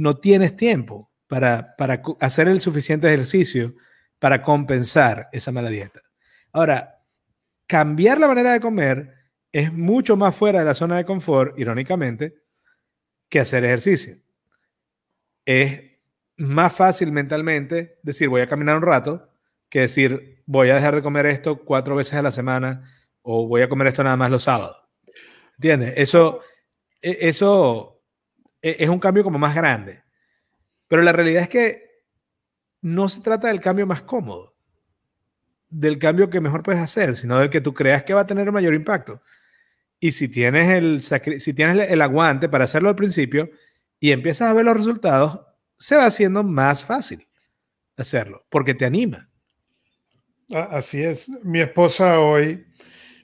Speaker 1: no tienes tiempo para, para hacer el suficiente ejercicio para compensar esa mala dieta. Ahora, cambiar la manera de comer es mucho más fuera de la zona de confort, irónicamente, que hacer ejercicio. Es más fácil mentalmente decir voy a caminar un rato que decir voy a dejar de comer esto cuatro veces a la semana o voy a comer esto nada más los sábados. ¿Entiendes? Eso, e, eso e-, es un cambio como más grande. Pero la realidad es que no se trata del cambio más cómodo, del cambio que mejor puedes hacer, sino del que tú creas que va a tener mayor impacto. Y si tienes el, si tienes el aguante para hacerlo al principio y empiezas a ver los resultados, se va haciendo más fácil hacerlo, porque te anima.
Speaker 2: Así es. Mi esposa hoy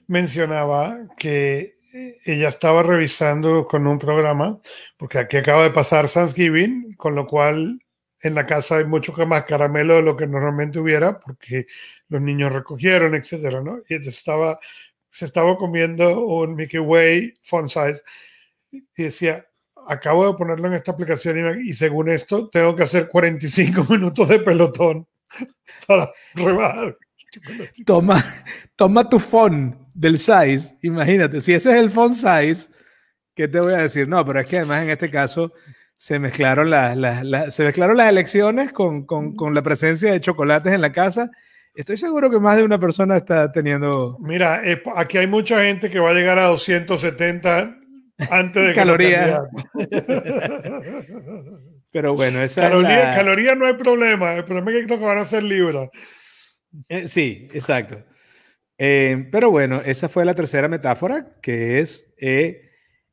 Speaker 2: mencionaba que ella estaba revisando con un programa, porque aquí acaba de pasar Thanksgiving, con lo cual en la casa hay mucho más caramelo de lo que normalmente hubiera, porque los niños recogieron, etcétera, ¿no? Y estaba, se estaba comiendo un Mickey Way font size y decía, acabo de ponerlo en esta aplicación y, y según esto tengo que hacer 45 minutos de pelotón para rebajar.
Speaker 1: Toma, toma tu font del size, imagínate, si ese es el font size, ¿qué te voy a decir? No, pero es que además en este caso se mezclaron, las, se mezclaron las elecciones con, con, con, la presencia de chocolates en la casa. Estoy seguro que más de una persona está teniendo...
Speaker 2: Mira, aquí hay mucha gente que va a llegar a 270 antes de
Speaker 1: calorías. Pero bueno, esa
Speaker 2: caloría, caloría no hay problema, el problema es que van a ser libras.
Speaker 1: Eh, sí, exacto. Eh, pero bueno, esa fue la tercera metáfora, que es eh,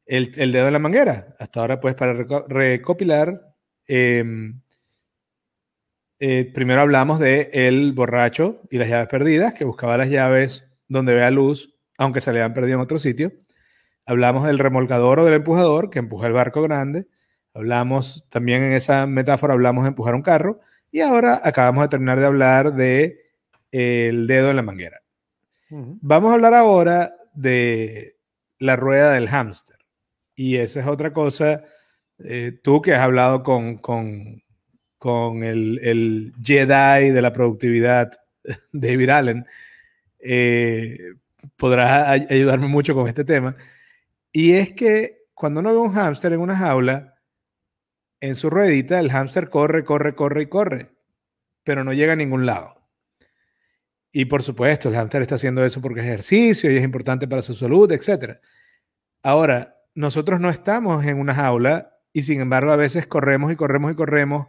Speaker 1: el, dedo en la manguera. Hasta ahora, pues, para recopilar, em, primero hablamos de el borracho y las llaves perdidas, que buscaba las llaves donde vea luz, aunque se le habían perdido en otro sitio. Hablamos del remolcador o del empujador, que empuja el barco grande. Hablamos también en esa metáfora, hablamos de empujar un carro. Y ahora acabamos de terminar de hablar de el dedo en la manguera. Vamos a hablar ahora de la rueda del hámster. Y esa es otra cosa, eh, tú que has hablado con, con, con el, el, Jedi de la productividad, David Allen, eh, podrás ayudarme mucho con este tema. Y es que cuando uno ve un hámster en una jaula, en su ruedita el hámster corre, corre, corre y corre, pero no llega a ningún lado. Y por supuesto, el hámster está haciendo eso porque es ejercicio y es importante para su salud, etc. Ahora, nosotros no estamos en una jaula y sin embargo a veces corremos y corremos y corremos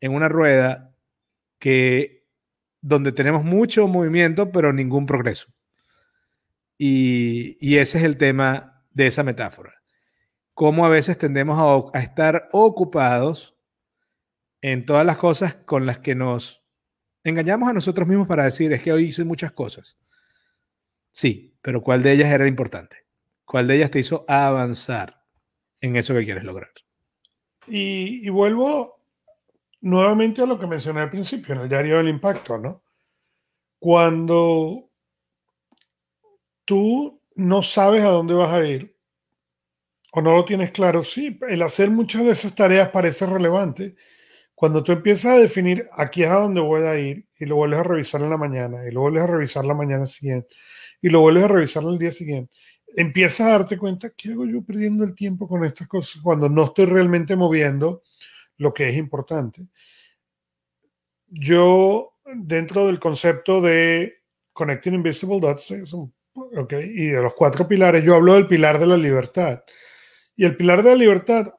Speaker 1: en una rueda que donde tenemos mucho movimiento pero ningún progreso. Y, y ese es el tema de esa metáfora. Cómo a veces tendemos a, a estar ocupados en todas las cosas con las que nos engañamos a nosotros mismos para decir, es que hoy hice muchas cosas. Sí, pero ¿cuál de ellas era importante? ¿Cuál de ellas te hizo avanzar en eso que quieres lograr?
Speaker 2: Y, vuelvo nuevamente a lo que mencioné al principio, en el diario del impacto, ¿no? Cuando tú no sabes a dónde vas a ir o no lo tienes claro, sí, el hacer muchas de esas tareas parece relevante, cuando tú empiezas a definir aquí es a donde voy a ir y lo vuelves a revisar en la mañana y lo vuelves a revisar la mañana siguiente y lo vuelves a revisar el día siguiente, empiezas a darte cuenta, ¿qué hago yo perdiendo el tiempo con estas cosas cuando no estoy realmente moviendo lo que es importante? Yo, dentro del concepto de Connecting Invisible Dots, y de los cuatro pilares, yo hablo del pilar de la libertad. Y el pilar de la libertad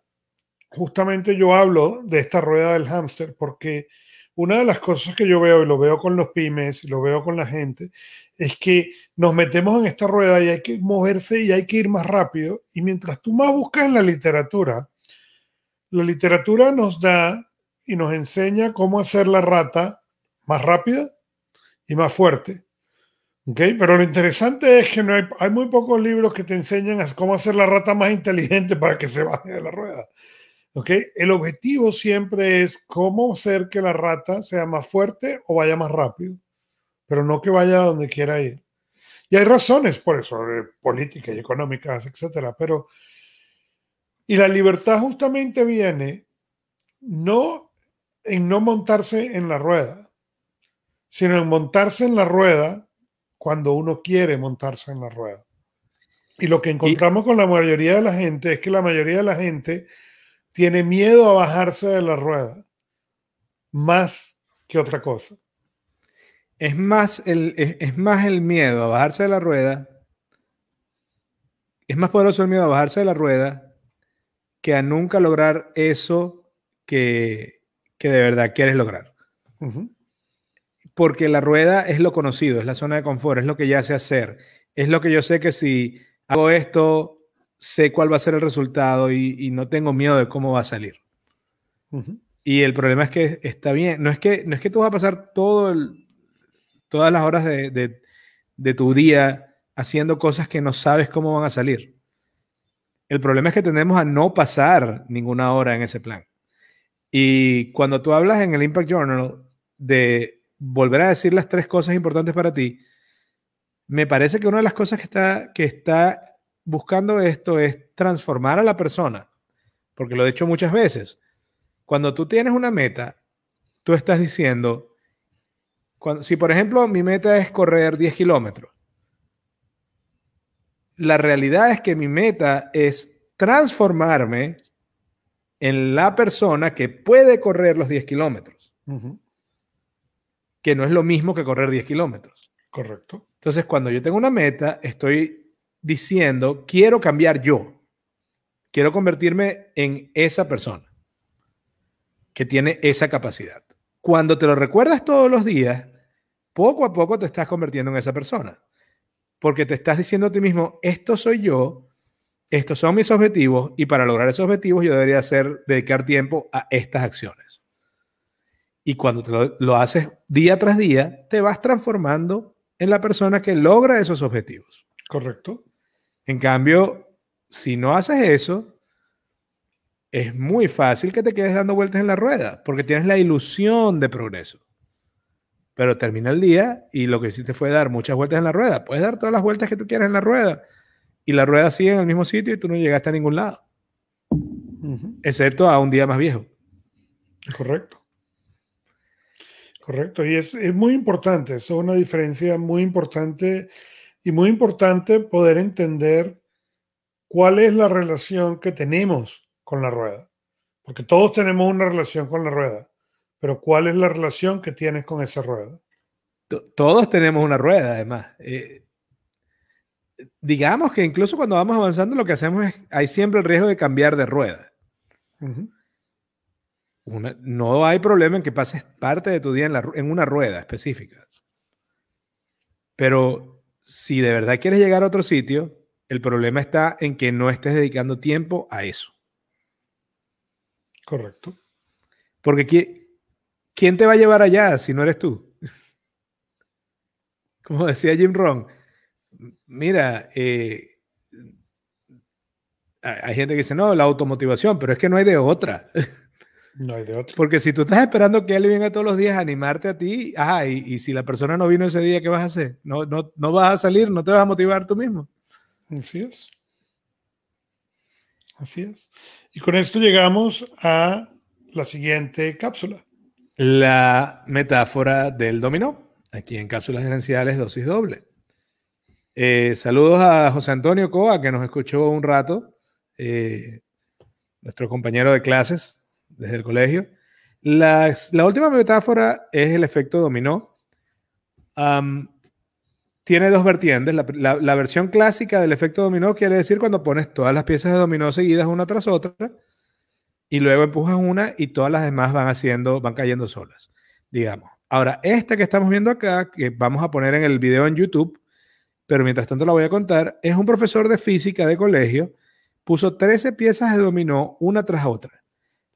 Speaker 2: justamente yo hablo de esta rueda del hámster porque una de las cosas que yo veo, y lo veo con los pymes, y lo veo con la gente, es que nos metemos en esta rueda y hay que moverse y hay que ir más rápido. Y mientras tú más buscas en la literatura, la literatura nos da y nos enseña cómo hacer la rata más rápida y más fuerte. ¿Okay? Pero lo interesante es que no hay, hay muy pocos libros que te enseñan cómo hacer la rata más inteligente para que se baje de la rueda. El objetivo siempre es cómo hacer que la rata sea más fuerte o vaya más rápido, pero no que vaya a donde quiera ir. Y hay razones por eso, eh, políticas y económicas, etcétera, pero y la libertad justamente viene no en no montarse en la rueda, sino en montarse en la rueda cuando uno quiere montarse en la rueda. Y lo que encontramos con la mayoría de la gente es que la mayoría de la gente tiene miedo a bajarse de la rueda, más que otra cosa.
Speaker 1: Es más el, es, más el miedo a bajarse de la rueda, es más poderoso el miedo a bajarse de la rueda que a nunca lograr eso que, que de verdad quieres lograr. Porque la rueda es lo conocido, es la zona de confort, es lo que ya sé hacer, es lo que yo sé que si hago esto, sé cuál va a ser el resultado y, no tengo miedo de cómo va a salir. Y el problema es que está bien, no es que, no es que tú vas a pasar todo el, todas las horas de, de tu día haciendo cosas que no sabes cómo van a salir. El problema es que tendemos a no pasar ninguna hora en ese plan. Y cuando tú hablas en el Impact Journal de volver a decir las tres cosas importantes para ti, me parece que una de las cosas que está, que está buscando esto es transformar a la persona, porque lo he dicho muchas veces. Cuando tú tienes una meta, tú estás diciendo, cuando, si por ejemplo mi meta es correr 10 kilómetros, la realidad es que mi meta es transformarme en la persona que puede correr los 10 kilómetros, que no es lo mismo que correr 10 kilómetros.
Speaker 2: Correcto.
Speaker 1: Entonces, cuando yo tengo una meta, estoy diciendo, quiero cambiar yo. Quiero convertirme en esa persona que tiene esa capacidad. Cuando te lo recuerdas todos los días, poco a poco te estás convirtiendo en esa persona. Porque te estás diciendo a ti mismo, esto soy yo, estos son mis objetivos y para lograr esos objetivos yo debería hacer, dedicar tiempo a estas acciones. Y cuando te lo, lo haces día tras día, te vas transformando en la persona que logra esos objetivos.
Speaker 2: Correcto.
Speaker 1: En cambio, si no haces eso, es muy fácil que te quedes dando vueltas en la rueda, porque tienes la ilusión de progreso. Pero termina el día y lo que hiciste fue dar muchas vueltas en la rueda. Puedes dar todas las vueltas que tú quieras en la rueda y la rueda sigue en el mismo sitio y tú no llegaste a ningún lado. Excepto a un día más viejo.
Speaker 2: Correcto. Correcto, y es, muy importante, eso es una diferencia muy importante y muy importante poder entender cuál es la relación que tenemos con la rueda, porque todos tenemos una relación con la rueda, pero cuál es la relación que tienes con esa rueda.
Speaker 1: Todos tenemos una rueda, además. Eh, digamos que incluso cuando vamos avanzando, lo que hacemos es, hay siempre el riesgo de cambiar de rueda no hay problema en que pases parte de tu día en, una rueda específica. Pero si de verdad quieres llegar a otro sitio, el problema está en que no estés dedicando tiempo a eso.
Speaker 2: Correcto.
Speaker 1: Porque ¿quién te va a llevar allá si no eres tú? Como decía Jim Rohn, mira, eh, hay gente que dice, no, la automotivación, pero es que no hay de otra.
Speaker 2: No hay de otro.
Speaker 1: Porque si tú estás esperando que él venga todos los días a animarte a ti, ajá, y, si la persona no vino ese día, ¿qué vas a hacer? No, no, no vas a salir, no te vas a motivar tú mismo.
Speaker 2: Así es. Así es. Y con esto llegamos a la siguiente cápsula.
Speaker 1: La metáfora del dominó, aquí en cápsulas gerenciales dosis doble. Eh, saludos a José Antonio Coa, que nos escuchó un rato, eh, nuestro compañero de clases desde el colegio. la última metáfora es el efecto dominó. tiene dos vertientes. La, la, versión clásica del efecto dominó quiere decir cuando pones todas las piezas de dominó seguidas una tras otra y luego empujas una y todas las demás van haciendo, van cayendo solas, digamos. Ahora, esta que estamos viendo acá, que vamos a poner en el video en YouTube, pero mientras tanto la voy a contar, es un profesor de física de colegio, puso 13 piezas de dominó una tras otra.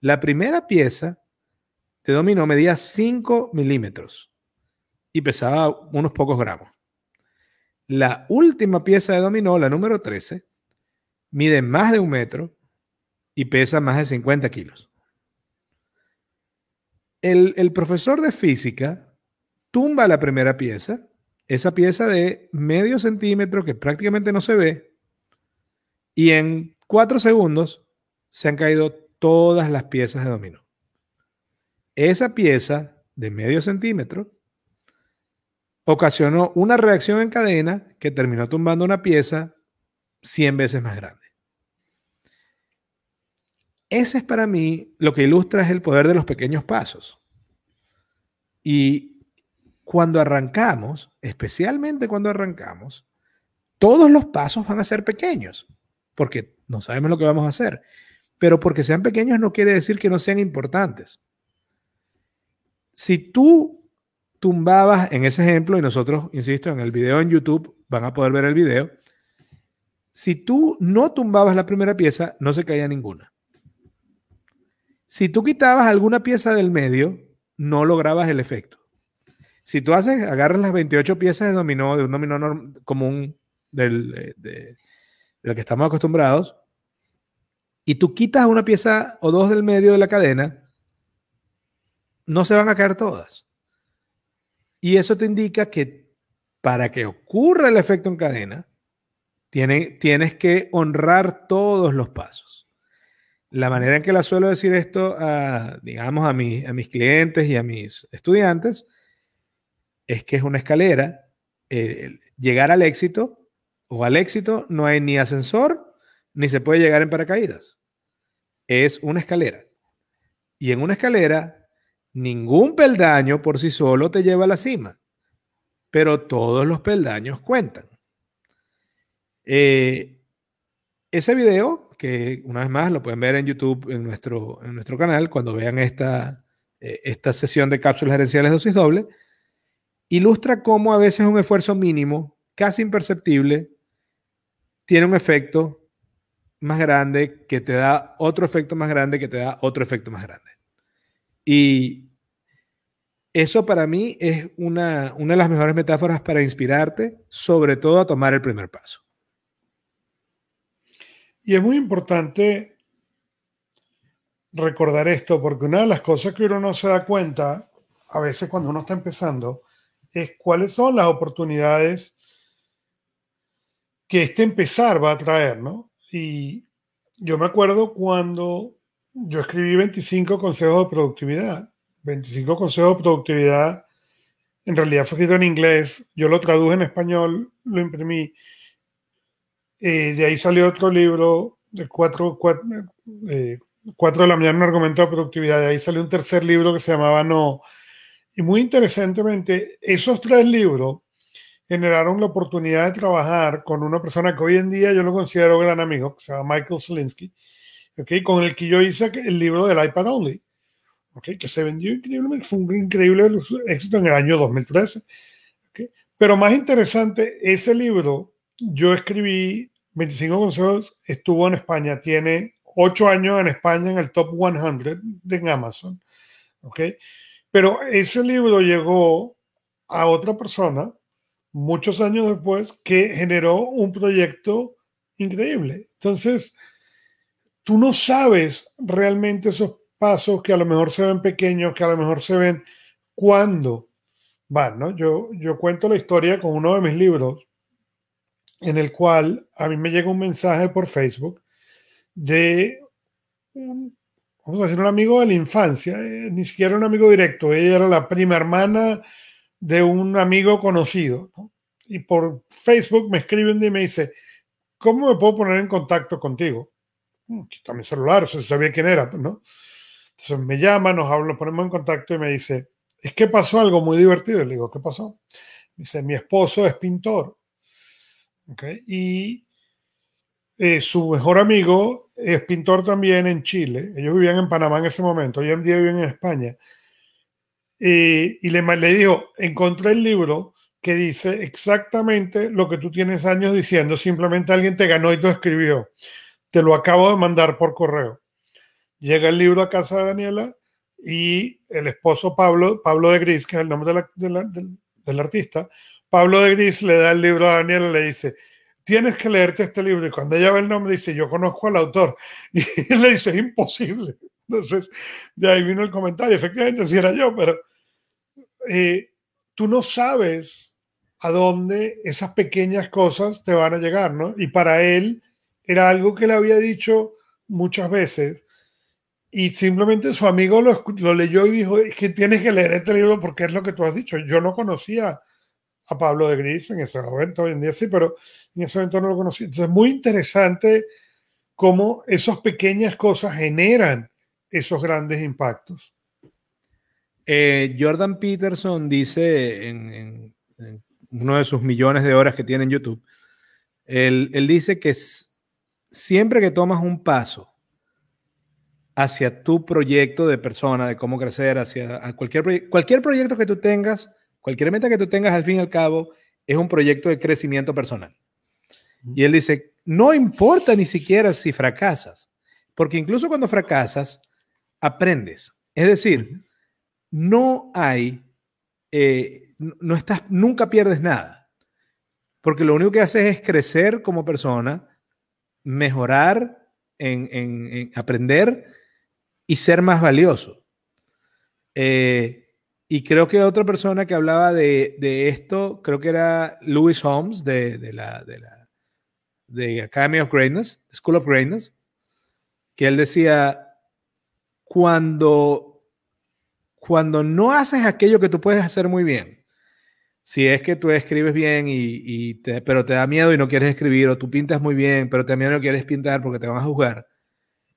Speaker 1: La primera pieza de dominó medía 5 milímetros y pesaba unos pocos gramos. La última pieza de dominó, la número 13, mide más de un metro y pesa más de 50 kilos. El, el, profesor de física tumba la primera pieza, esa pieza de medio centímetro que prácticamente no se ve, y en cuatro segundos se han caído todas las piezas de dominó. Esa pieza de medio centímetro ocasionó una reacción en cadena que terminó tumbando una pieza 100 veces más grande. Ese es para mí lo que ilustra es el poder de los pequeños pasos. Y cuando arrancamos, especialmente cuando arrancamos, todos los pasos van a ser pequeños, porque no sabemos lo que vamos a hacer pero porque sean pequeños no quiere decir que no sean importantes. Si tú tumbabas en ese ejemplo, y nosotros, insisto, en el video en YouTube van a poder ver el video, si tú no tumbabas la primera pieza, no se caía ninguna. Si tú quitabas alguna pieza del medio, no lograbas el efecto. Si tú haces, agarras las 28 piezas de dominó, de un dominó común del, de, del que estamos acostumbrados, y tú quitas una pieza o dos del medio de la cadena, no se van a caer todas. Y eso te indica que para que ocurra el efecto en cadena, tienes que honrar todos los pasos. La manera en que la suelo decir esto a, digamos, a, a mis clientes y a mis estudiantes es que es una escalera. Llegar al éxito o al éxito no hay ni ascensor ni se puede llegar en paracaídas. Es una escalera. Y en una escalera, ningún peldaño por sí solo te lleva a la cima, pero todos los peldaños cuentan. Eh, ese video, que una vez más lo pueden ver en YouTube, en nuestro, en nuestro canal, cuando vean esta, eh, esta sesión de cápsulas gerenciales dosis doble, ilustra cómo a veces un esfuerzo mínimo, casi imperceptible, tiene un efecto más grande que te da otro efecto más grande que te da otro efecto más grande. Y eso para mí es una, una de las mejores metáforas para inspirarte, sobre todo a tomar el primer paso.
Speaker 2: Y es muy importante recordar esto, porque una de las cosas que uno no se da cuenta, a veces cuando uno está empezando, es cuáles son las oportunidades que este empezar va a traer, ¿no? Y yo me acuerdo cuando yo escribí 25 consejos de productividad. 25 consejos de productividad, en realidad fue escrito en inglés, yo lo traduje en español, lo imprimí. Eh, de ahí salió otro libro, de cuatro, eh, cuatro, de la mañana, un argumento de productividad. De ahí salió un tercer libro que se llamaba No. Y muy interesantemente, esos tres libros generaron la oportunidad de trabajar con una persona que hoy en día yo lo considero gran amigo, que se llama Michael Selinsky, ¿okay? con el que yo hice el libro del iPad Only, ¿okay? que se vendió increíblemente, fue un increíble éxito en el año 2013. ¿okay? Pero más interesante, ese libro yo escribí 25 consejos, estuvo en España, tiene 8 años en España en el top 100 de Amazon. ¿okay? Pero ese libro llegó a otra persona muchos años después que generó un proyecto increíble. Entonces, tú no sabes realmente esos pasos que a lo mejor se ven pequeños, que a lo mejor se ven cuando van, ¿no? Yo, yo cuento la historia con uno de mis libros en el cual a mí me llega un mensaje por Facebook de un, vamos a decir, un amigo de la infancia, eh, ni siquiera un amigo directo, ella era la prima hermana de un amigo conocido. Y por Facebook me escribe un día y me dice, ¿cómo me puedo poner en contacto contigo? Mm, está mi celular, se sabía quién era, ¿no? Entonces me llama, nos habla, ponemos en contacto y me dice, es que pasó algo muy divertido. Le digo, ¿qué pasó? dice, mi esposo es pintor. ¿Okay? Y eh, su mejor amigo es pintor también en Chile. Ellos vivían en Panamá en ese momento, hoy en día viven en España. Y le, le dijo, encontré el libro que dice exactamente lo que tú tienes años diciendo, simplemente alguien te ganó y te escribió. Te lo acabo de mandar por correo. Llega el libro a casa de Daniela y el esposo Pablo, Pablo de Gris, que es el nombre del, artista, Pablo de Gris le da el libro a Daniela y le dice, tienes que leerte este libro. Y cuando ella ve el nombre, dice, yo conozco al autor. Y le dice, es imposible. Entonces, de ahí vino el comentario. Efectivamente, si era yo, pero eh, tú no sabes a dónde esas pequeñas cosas te van a llegar, ¿no? Y para él era algo que le había dicho muchas veces y simplemente su amigo lo, lo leyó y dijo, es que tienes que leer este libro porque es lo que tú has dicho. Yo no conocía a Pablo de Gris en ese momento, hoy en día sí, pero en ese momento no lo conocía. Entonces es muy interesante cómo esas pequeñas cosas generan esos grandes impactos.
Speaker 1: Eh, Jordan Peterson dice en, uno de sus millones de horas que tiene en YouTube, él, dice que siempre que tomas un paso hacia tu proyecto de persona, de cómo crecer, hacia cualquier, cualquier proyecto que tú tengas, cualquier meta que tú tengas, al fin y al cabo, es un proyecto de crecimiento personal. Y él dice, no importa ni siquiera si fracasas, porque incluso cuando fracasas, aprendes. Es decir, no hay, eh, no estás, nunca pierdes nada. Porque lo único que haces es crecer como persona, mejorar en, aprender y ser más valioso. Eh, y creo que otra persona que hablaba de, esto, creo que era Louis Holmes de, la, de la de Academy of Greatness, School of Greatness, que él decía, cuando, cuando no haces aquello que tú puedes hacer muy bien, si es que tú escribes bien, y, pero te da miedo y no quieres escribir, o tú pintas muy bien, pero te da miedo y no quieres pintar porque te van a juzgar.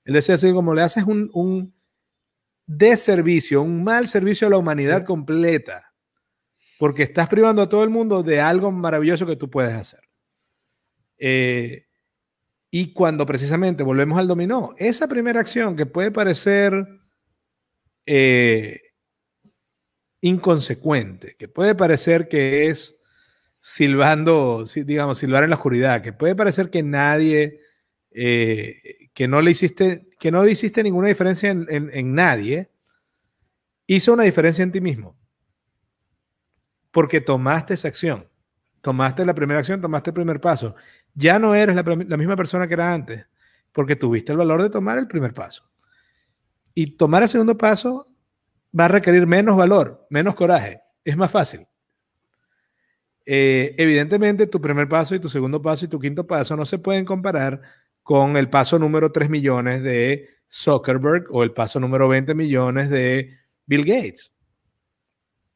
Speaker 1: Él decía así, como le haces un, un deservicio, un mal servicio a la humanidad completa, porque estás privando a todo el mundo de algo maravilloso que tú puedes hacer. Eh, y cuando precisamente volvemos al dominó, esa primera acción que puede parecer eh, inconsecuente, que puede parecer que es silbando, digamos, silbar en la oscuridad, que puede parecer que nadie, eh, que no le hiciste, que no hiciste ninguna diferencia en, en nadie, hizo una diferencia en ti mismo. Porque tomaste esa acción. Tomaste la primera acción, tomaste el primer paso. Ya no eres la, misma persona que era antes, porque tuviste el valor de tomar el primer paso. Y tomar el segundo paso va a requerir menos valor, menos coraje. Es más fácil. Eh, evidentemente, tu primer paso y tu segundo paso y tu quinto paso no se pueden comparar con el paso número 3 millones de Zuckerberg o el paso número 20 millones de Bill Gates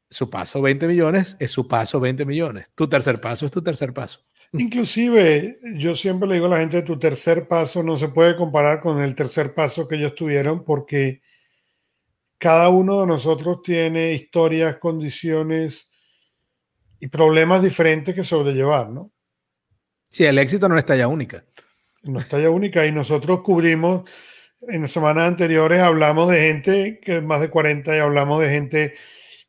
Speaker 1: su paso 20 millones es su paso 20 millones. Tu tercer paso es tu tercer paso.
Speaker 2: Inclusive, yo siempre le digo a la gente, tu tercer paso no se puede comparar con el tercer paso que ellos tuvieron porque cada uno de nosotros tiene historias, condiciones y problemas diferentes que sobrellevar, ¿no?
Speaker 1: Sí, el éxito no está ya única.
Speaker 2: No está ya única y nosotros cubrimos, en semanas anteriores hablamos de gente que es más de 40 y hablamos de gente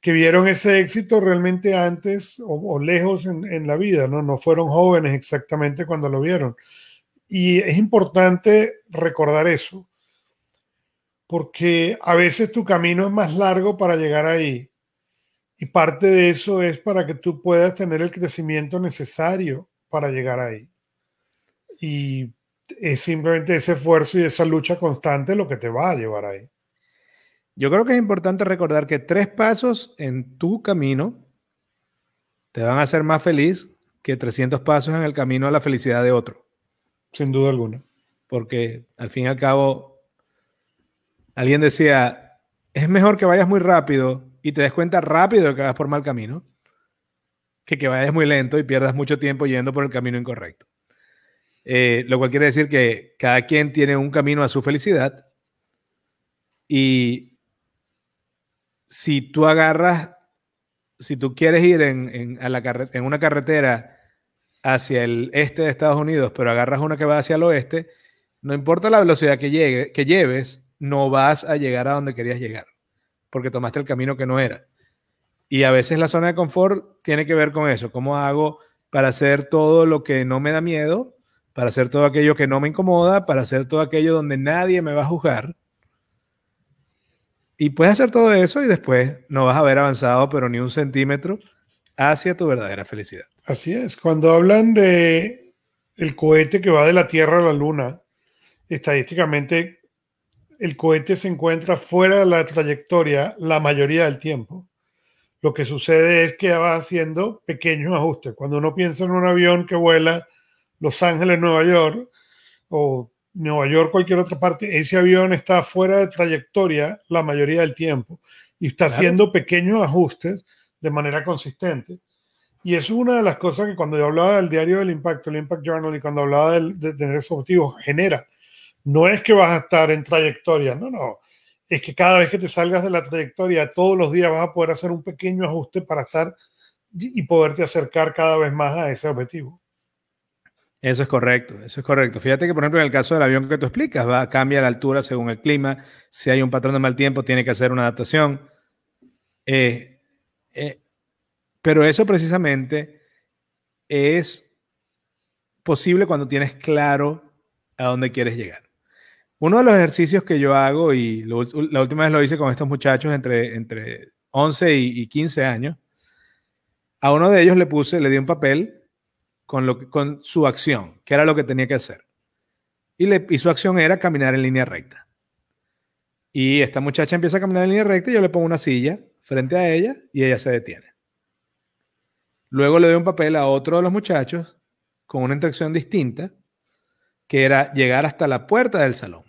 Speaker 2: que vieron ese éxito realmente antes o, lejos en, la vida, ¿no? No fueron jóvenes exactamente cuando lo vieron. Y es importante recordar eso, porque a veces tu camino es más largo para llegar ahí. Y parte de eso es para que tú puedas tener el crecimiento necesario para llegar ahí. Y es simplemente ese esfuerzo y esa lucha constante lo que te va a llevar ahí.
Speaker 1: Yo creo que es importante recordar que tres pasos en tu camino te van a hacer más feliz que 300 pasos en el camino a la felicidad de otro.
Speaker 2: Sin duda alguna.
Speaker 1: Porque al fin y al cabo, alguien decía, es mejor que vayas muy rápido y te des cuenta rápido que vas por mal camino, que que vayas muy lento y pierdas mucho tiempo yendo por el camino incorrecto. Eh, lo cual quiere decir que cada quien tiene un camino a su felicidad y si tú agarras, si tú quieres ir en, en una carretera hacia el este de Estados Unidos, pero agarras una que va hacia el oeste, no importa la velocidad que, llegue, que lleves, no vas a llegar a donde querías llegar, porque tomaste el camino que no era. Y a veces la zona de confort tiene que ver con eso, cómo hago para hacer todo lo que no me da miedo, para hacer todo aquello que no me incomoda, para hacer todo aquello donde nadie me va a juzgar y puedes hacer todo eso y después no vas a haber avanzado, pero ni un centímetro hacia tu verdadera felicidad.
Speaker 2: Así es. Cuando hablan de el cohete que va de la Tierra a la Luna, estadísticamente el cohete se encuentra fuera de la trayectoria la mayoría del tiempo. Lo que sucede es que va haciendo pequeños ajustes. Cuando uno piensa en un avión que vuela Los Ángeles, Nueva York, o Nueva York, cualquier otra parte, ese avión está fuera de trayectoria la mayoría del tiempo y está haciendo pequeños ajustes de manera consistente. Y es una de las cosas que cuando yo hablaba del diario del impacto, el Impact Journal, y cuando hablaba de, tener esos objetivos, genera. No es que vas a estar en trayectoria, no, no. Es que cada vez que te salgas de la trayectoria, todos los días vas a poder hacer un pequeño ajuste para estar y poderte acercar cada vez más a ese objetivo.
Speaker 1: Eso es correcto, eso es correcto. Fíjate que, por ejemplo, en el caso del avión que tú explicas, va a cambiar la altura según el clima. Si hay un patrón de mal tiempo, tiene que hacer una adaptación. Eh, eh, pero eso precisamente es posible cuando tienes claro a dónde quieres llegar. Uno de los ejercicios que yo hago, y la última vez lo hice con estos muchachos entre, entre 11 y, y 15 años, A uno de ellos le puse, le di un papel con, lo con su acción, que era lo que tenía que hacer. Y, le, y su acción era caminar en línea recta. Y esta muchacha empieza a caminar en línea recta y yo le pongo una silla frente a ella y ella se detiene. Luego le doy un papel a otro de los muchachos con una instrucción distinta, que era llegar hasta la puerta del salón.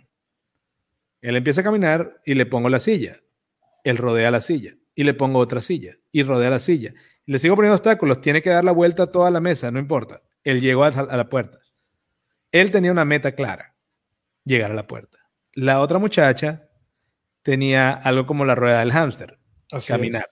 Speaker 1: Él empieza a caminar y le pongo la silla. Él rodea la silla y le pongo otra silla y rodea la silla. Le sigo poniendo obstáculos, tiene que dar la vuelta a toda la mesa, no importa. Él llegó a, la puerta. Él tenía una meta clara, llegar a la puerta. La otra muchacha tenía algo como la rueda del hámster, caminar.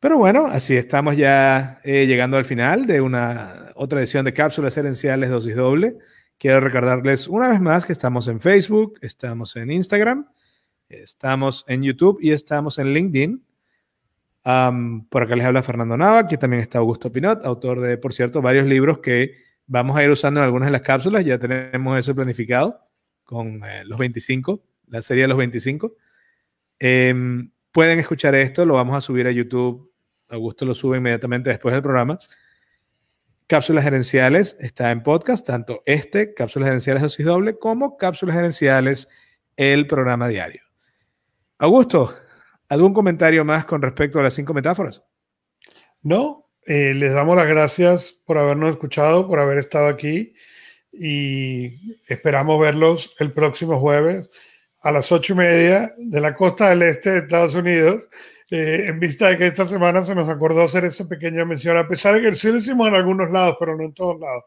Speaker 1: Pero bueno, así estamos ya eh, llegando al final de una otra edición de Cápsulas Herenciales Dosis Doble. Quiero recordarles una vez más que estamos en Facebook, estamos en Instagram, estamos en YouTube y estamos en LinkedIn. por acá les habla Fernando Nava, que también está Augusto Pinot, autor de, por cierto, varios libros que vamos a ir usando en algunas de las cápsulas. Ya tenemos eso planificado con eh, los 25, la serie de los 25. Em, pueden escuchar esto, lo vamos a subir a YouTube. Augusto lo sube inmediatamente después del programa. Cápsulas gerenciales está en podcast, tanto este, Cápsulas gerenciales dosis doble, como Cápsulas gerenciales, el programa diario. Augusto, ¿algún comentario más con respecto a las cinco metáforas?
Speaker 2: No, eh, les damos las gracias por habernos escuchado, por haber estado aquí y esperamos verlos el próximo jueves a las ocho y media de la costa del este de Estados Unidos, eh, en vista de que esta semana se nos acordó hacer esa pequeña mención, a pesar de que sí lo hicimos en algunos lados, pero no en todos lados.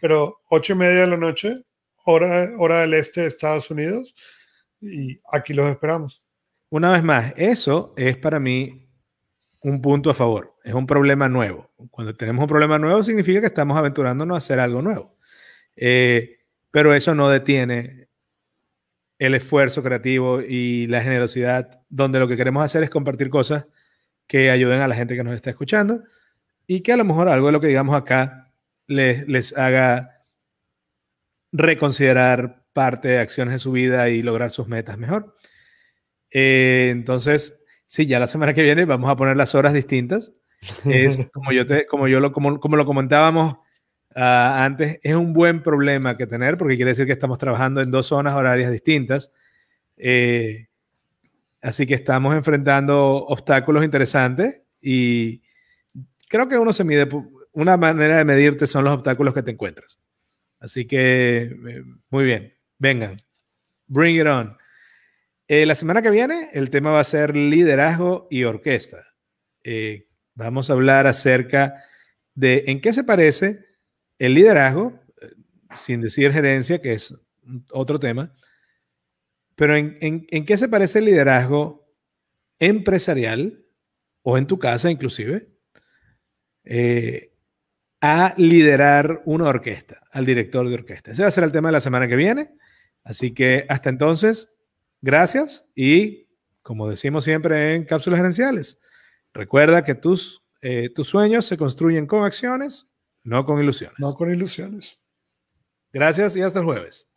Speaker 2: Pero ocho y media de la noche, hora, hora del este de Estados Unidos, y aquí los esperamos.
Speaker 1: Una vez más, eso es para mí un punto a favor. Es un problema nuevo. Cuando tenemos un problema nuevo significa que estamos aventurándonos a hacer algo nuevo. Eh, pero eso no detiene el esfuerzo creativo y la generosidad, donde lo que queremos hacer es compartir cosas que ayuden a la gente que nos está escuchando y que a lo mejor algo de lo que digamos acá les, les haga reconsiderar parte de acciones de su vida y lograr sus metas mejor. Eh, entonces, sí, ya la semana que viene vamos a poner las horas distintas. Es como yo, te, como yo lo, como, como lo comentábamos Ah, antes, es un buen problema que tener porque quiere decir que estamos trabajando en dos zonas horarias distintas. Eh, así que estamos enfrentando obstáculos interesantes y creo que uno se mide, una manera de medirte son los obstáculos que te encuentras. Así que, eh, muy bien, vengan, bring it on. Eh, la semana que viene el tema va a ser liderazgo y orquesta. vamos a hablar acerca de en qué se parece el liderazgo, eh, sin decir gerencia, que es otro tema, pero ¿en, qué se parece el liderazgo empresarial o en tu casa inclusive eh, a liderar una orquesta, al director de orquesta? Ese va a ser el tema de la semana que viene. Así que hasta entonces, gracias y como decimos siempre en cápsulas gerenciales, recuerda que tus, eh, tus sueños se construyen con acciones no con ilusiones.
Speaker 2: No con ilusiones.
Speaker 1: Gracias y hasta el jueves.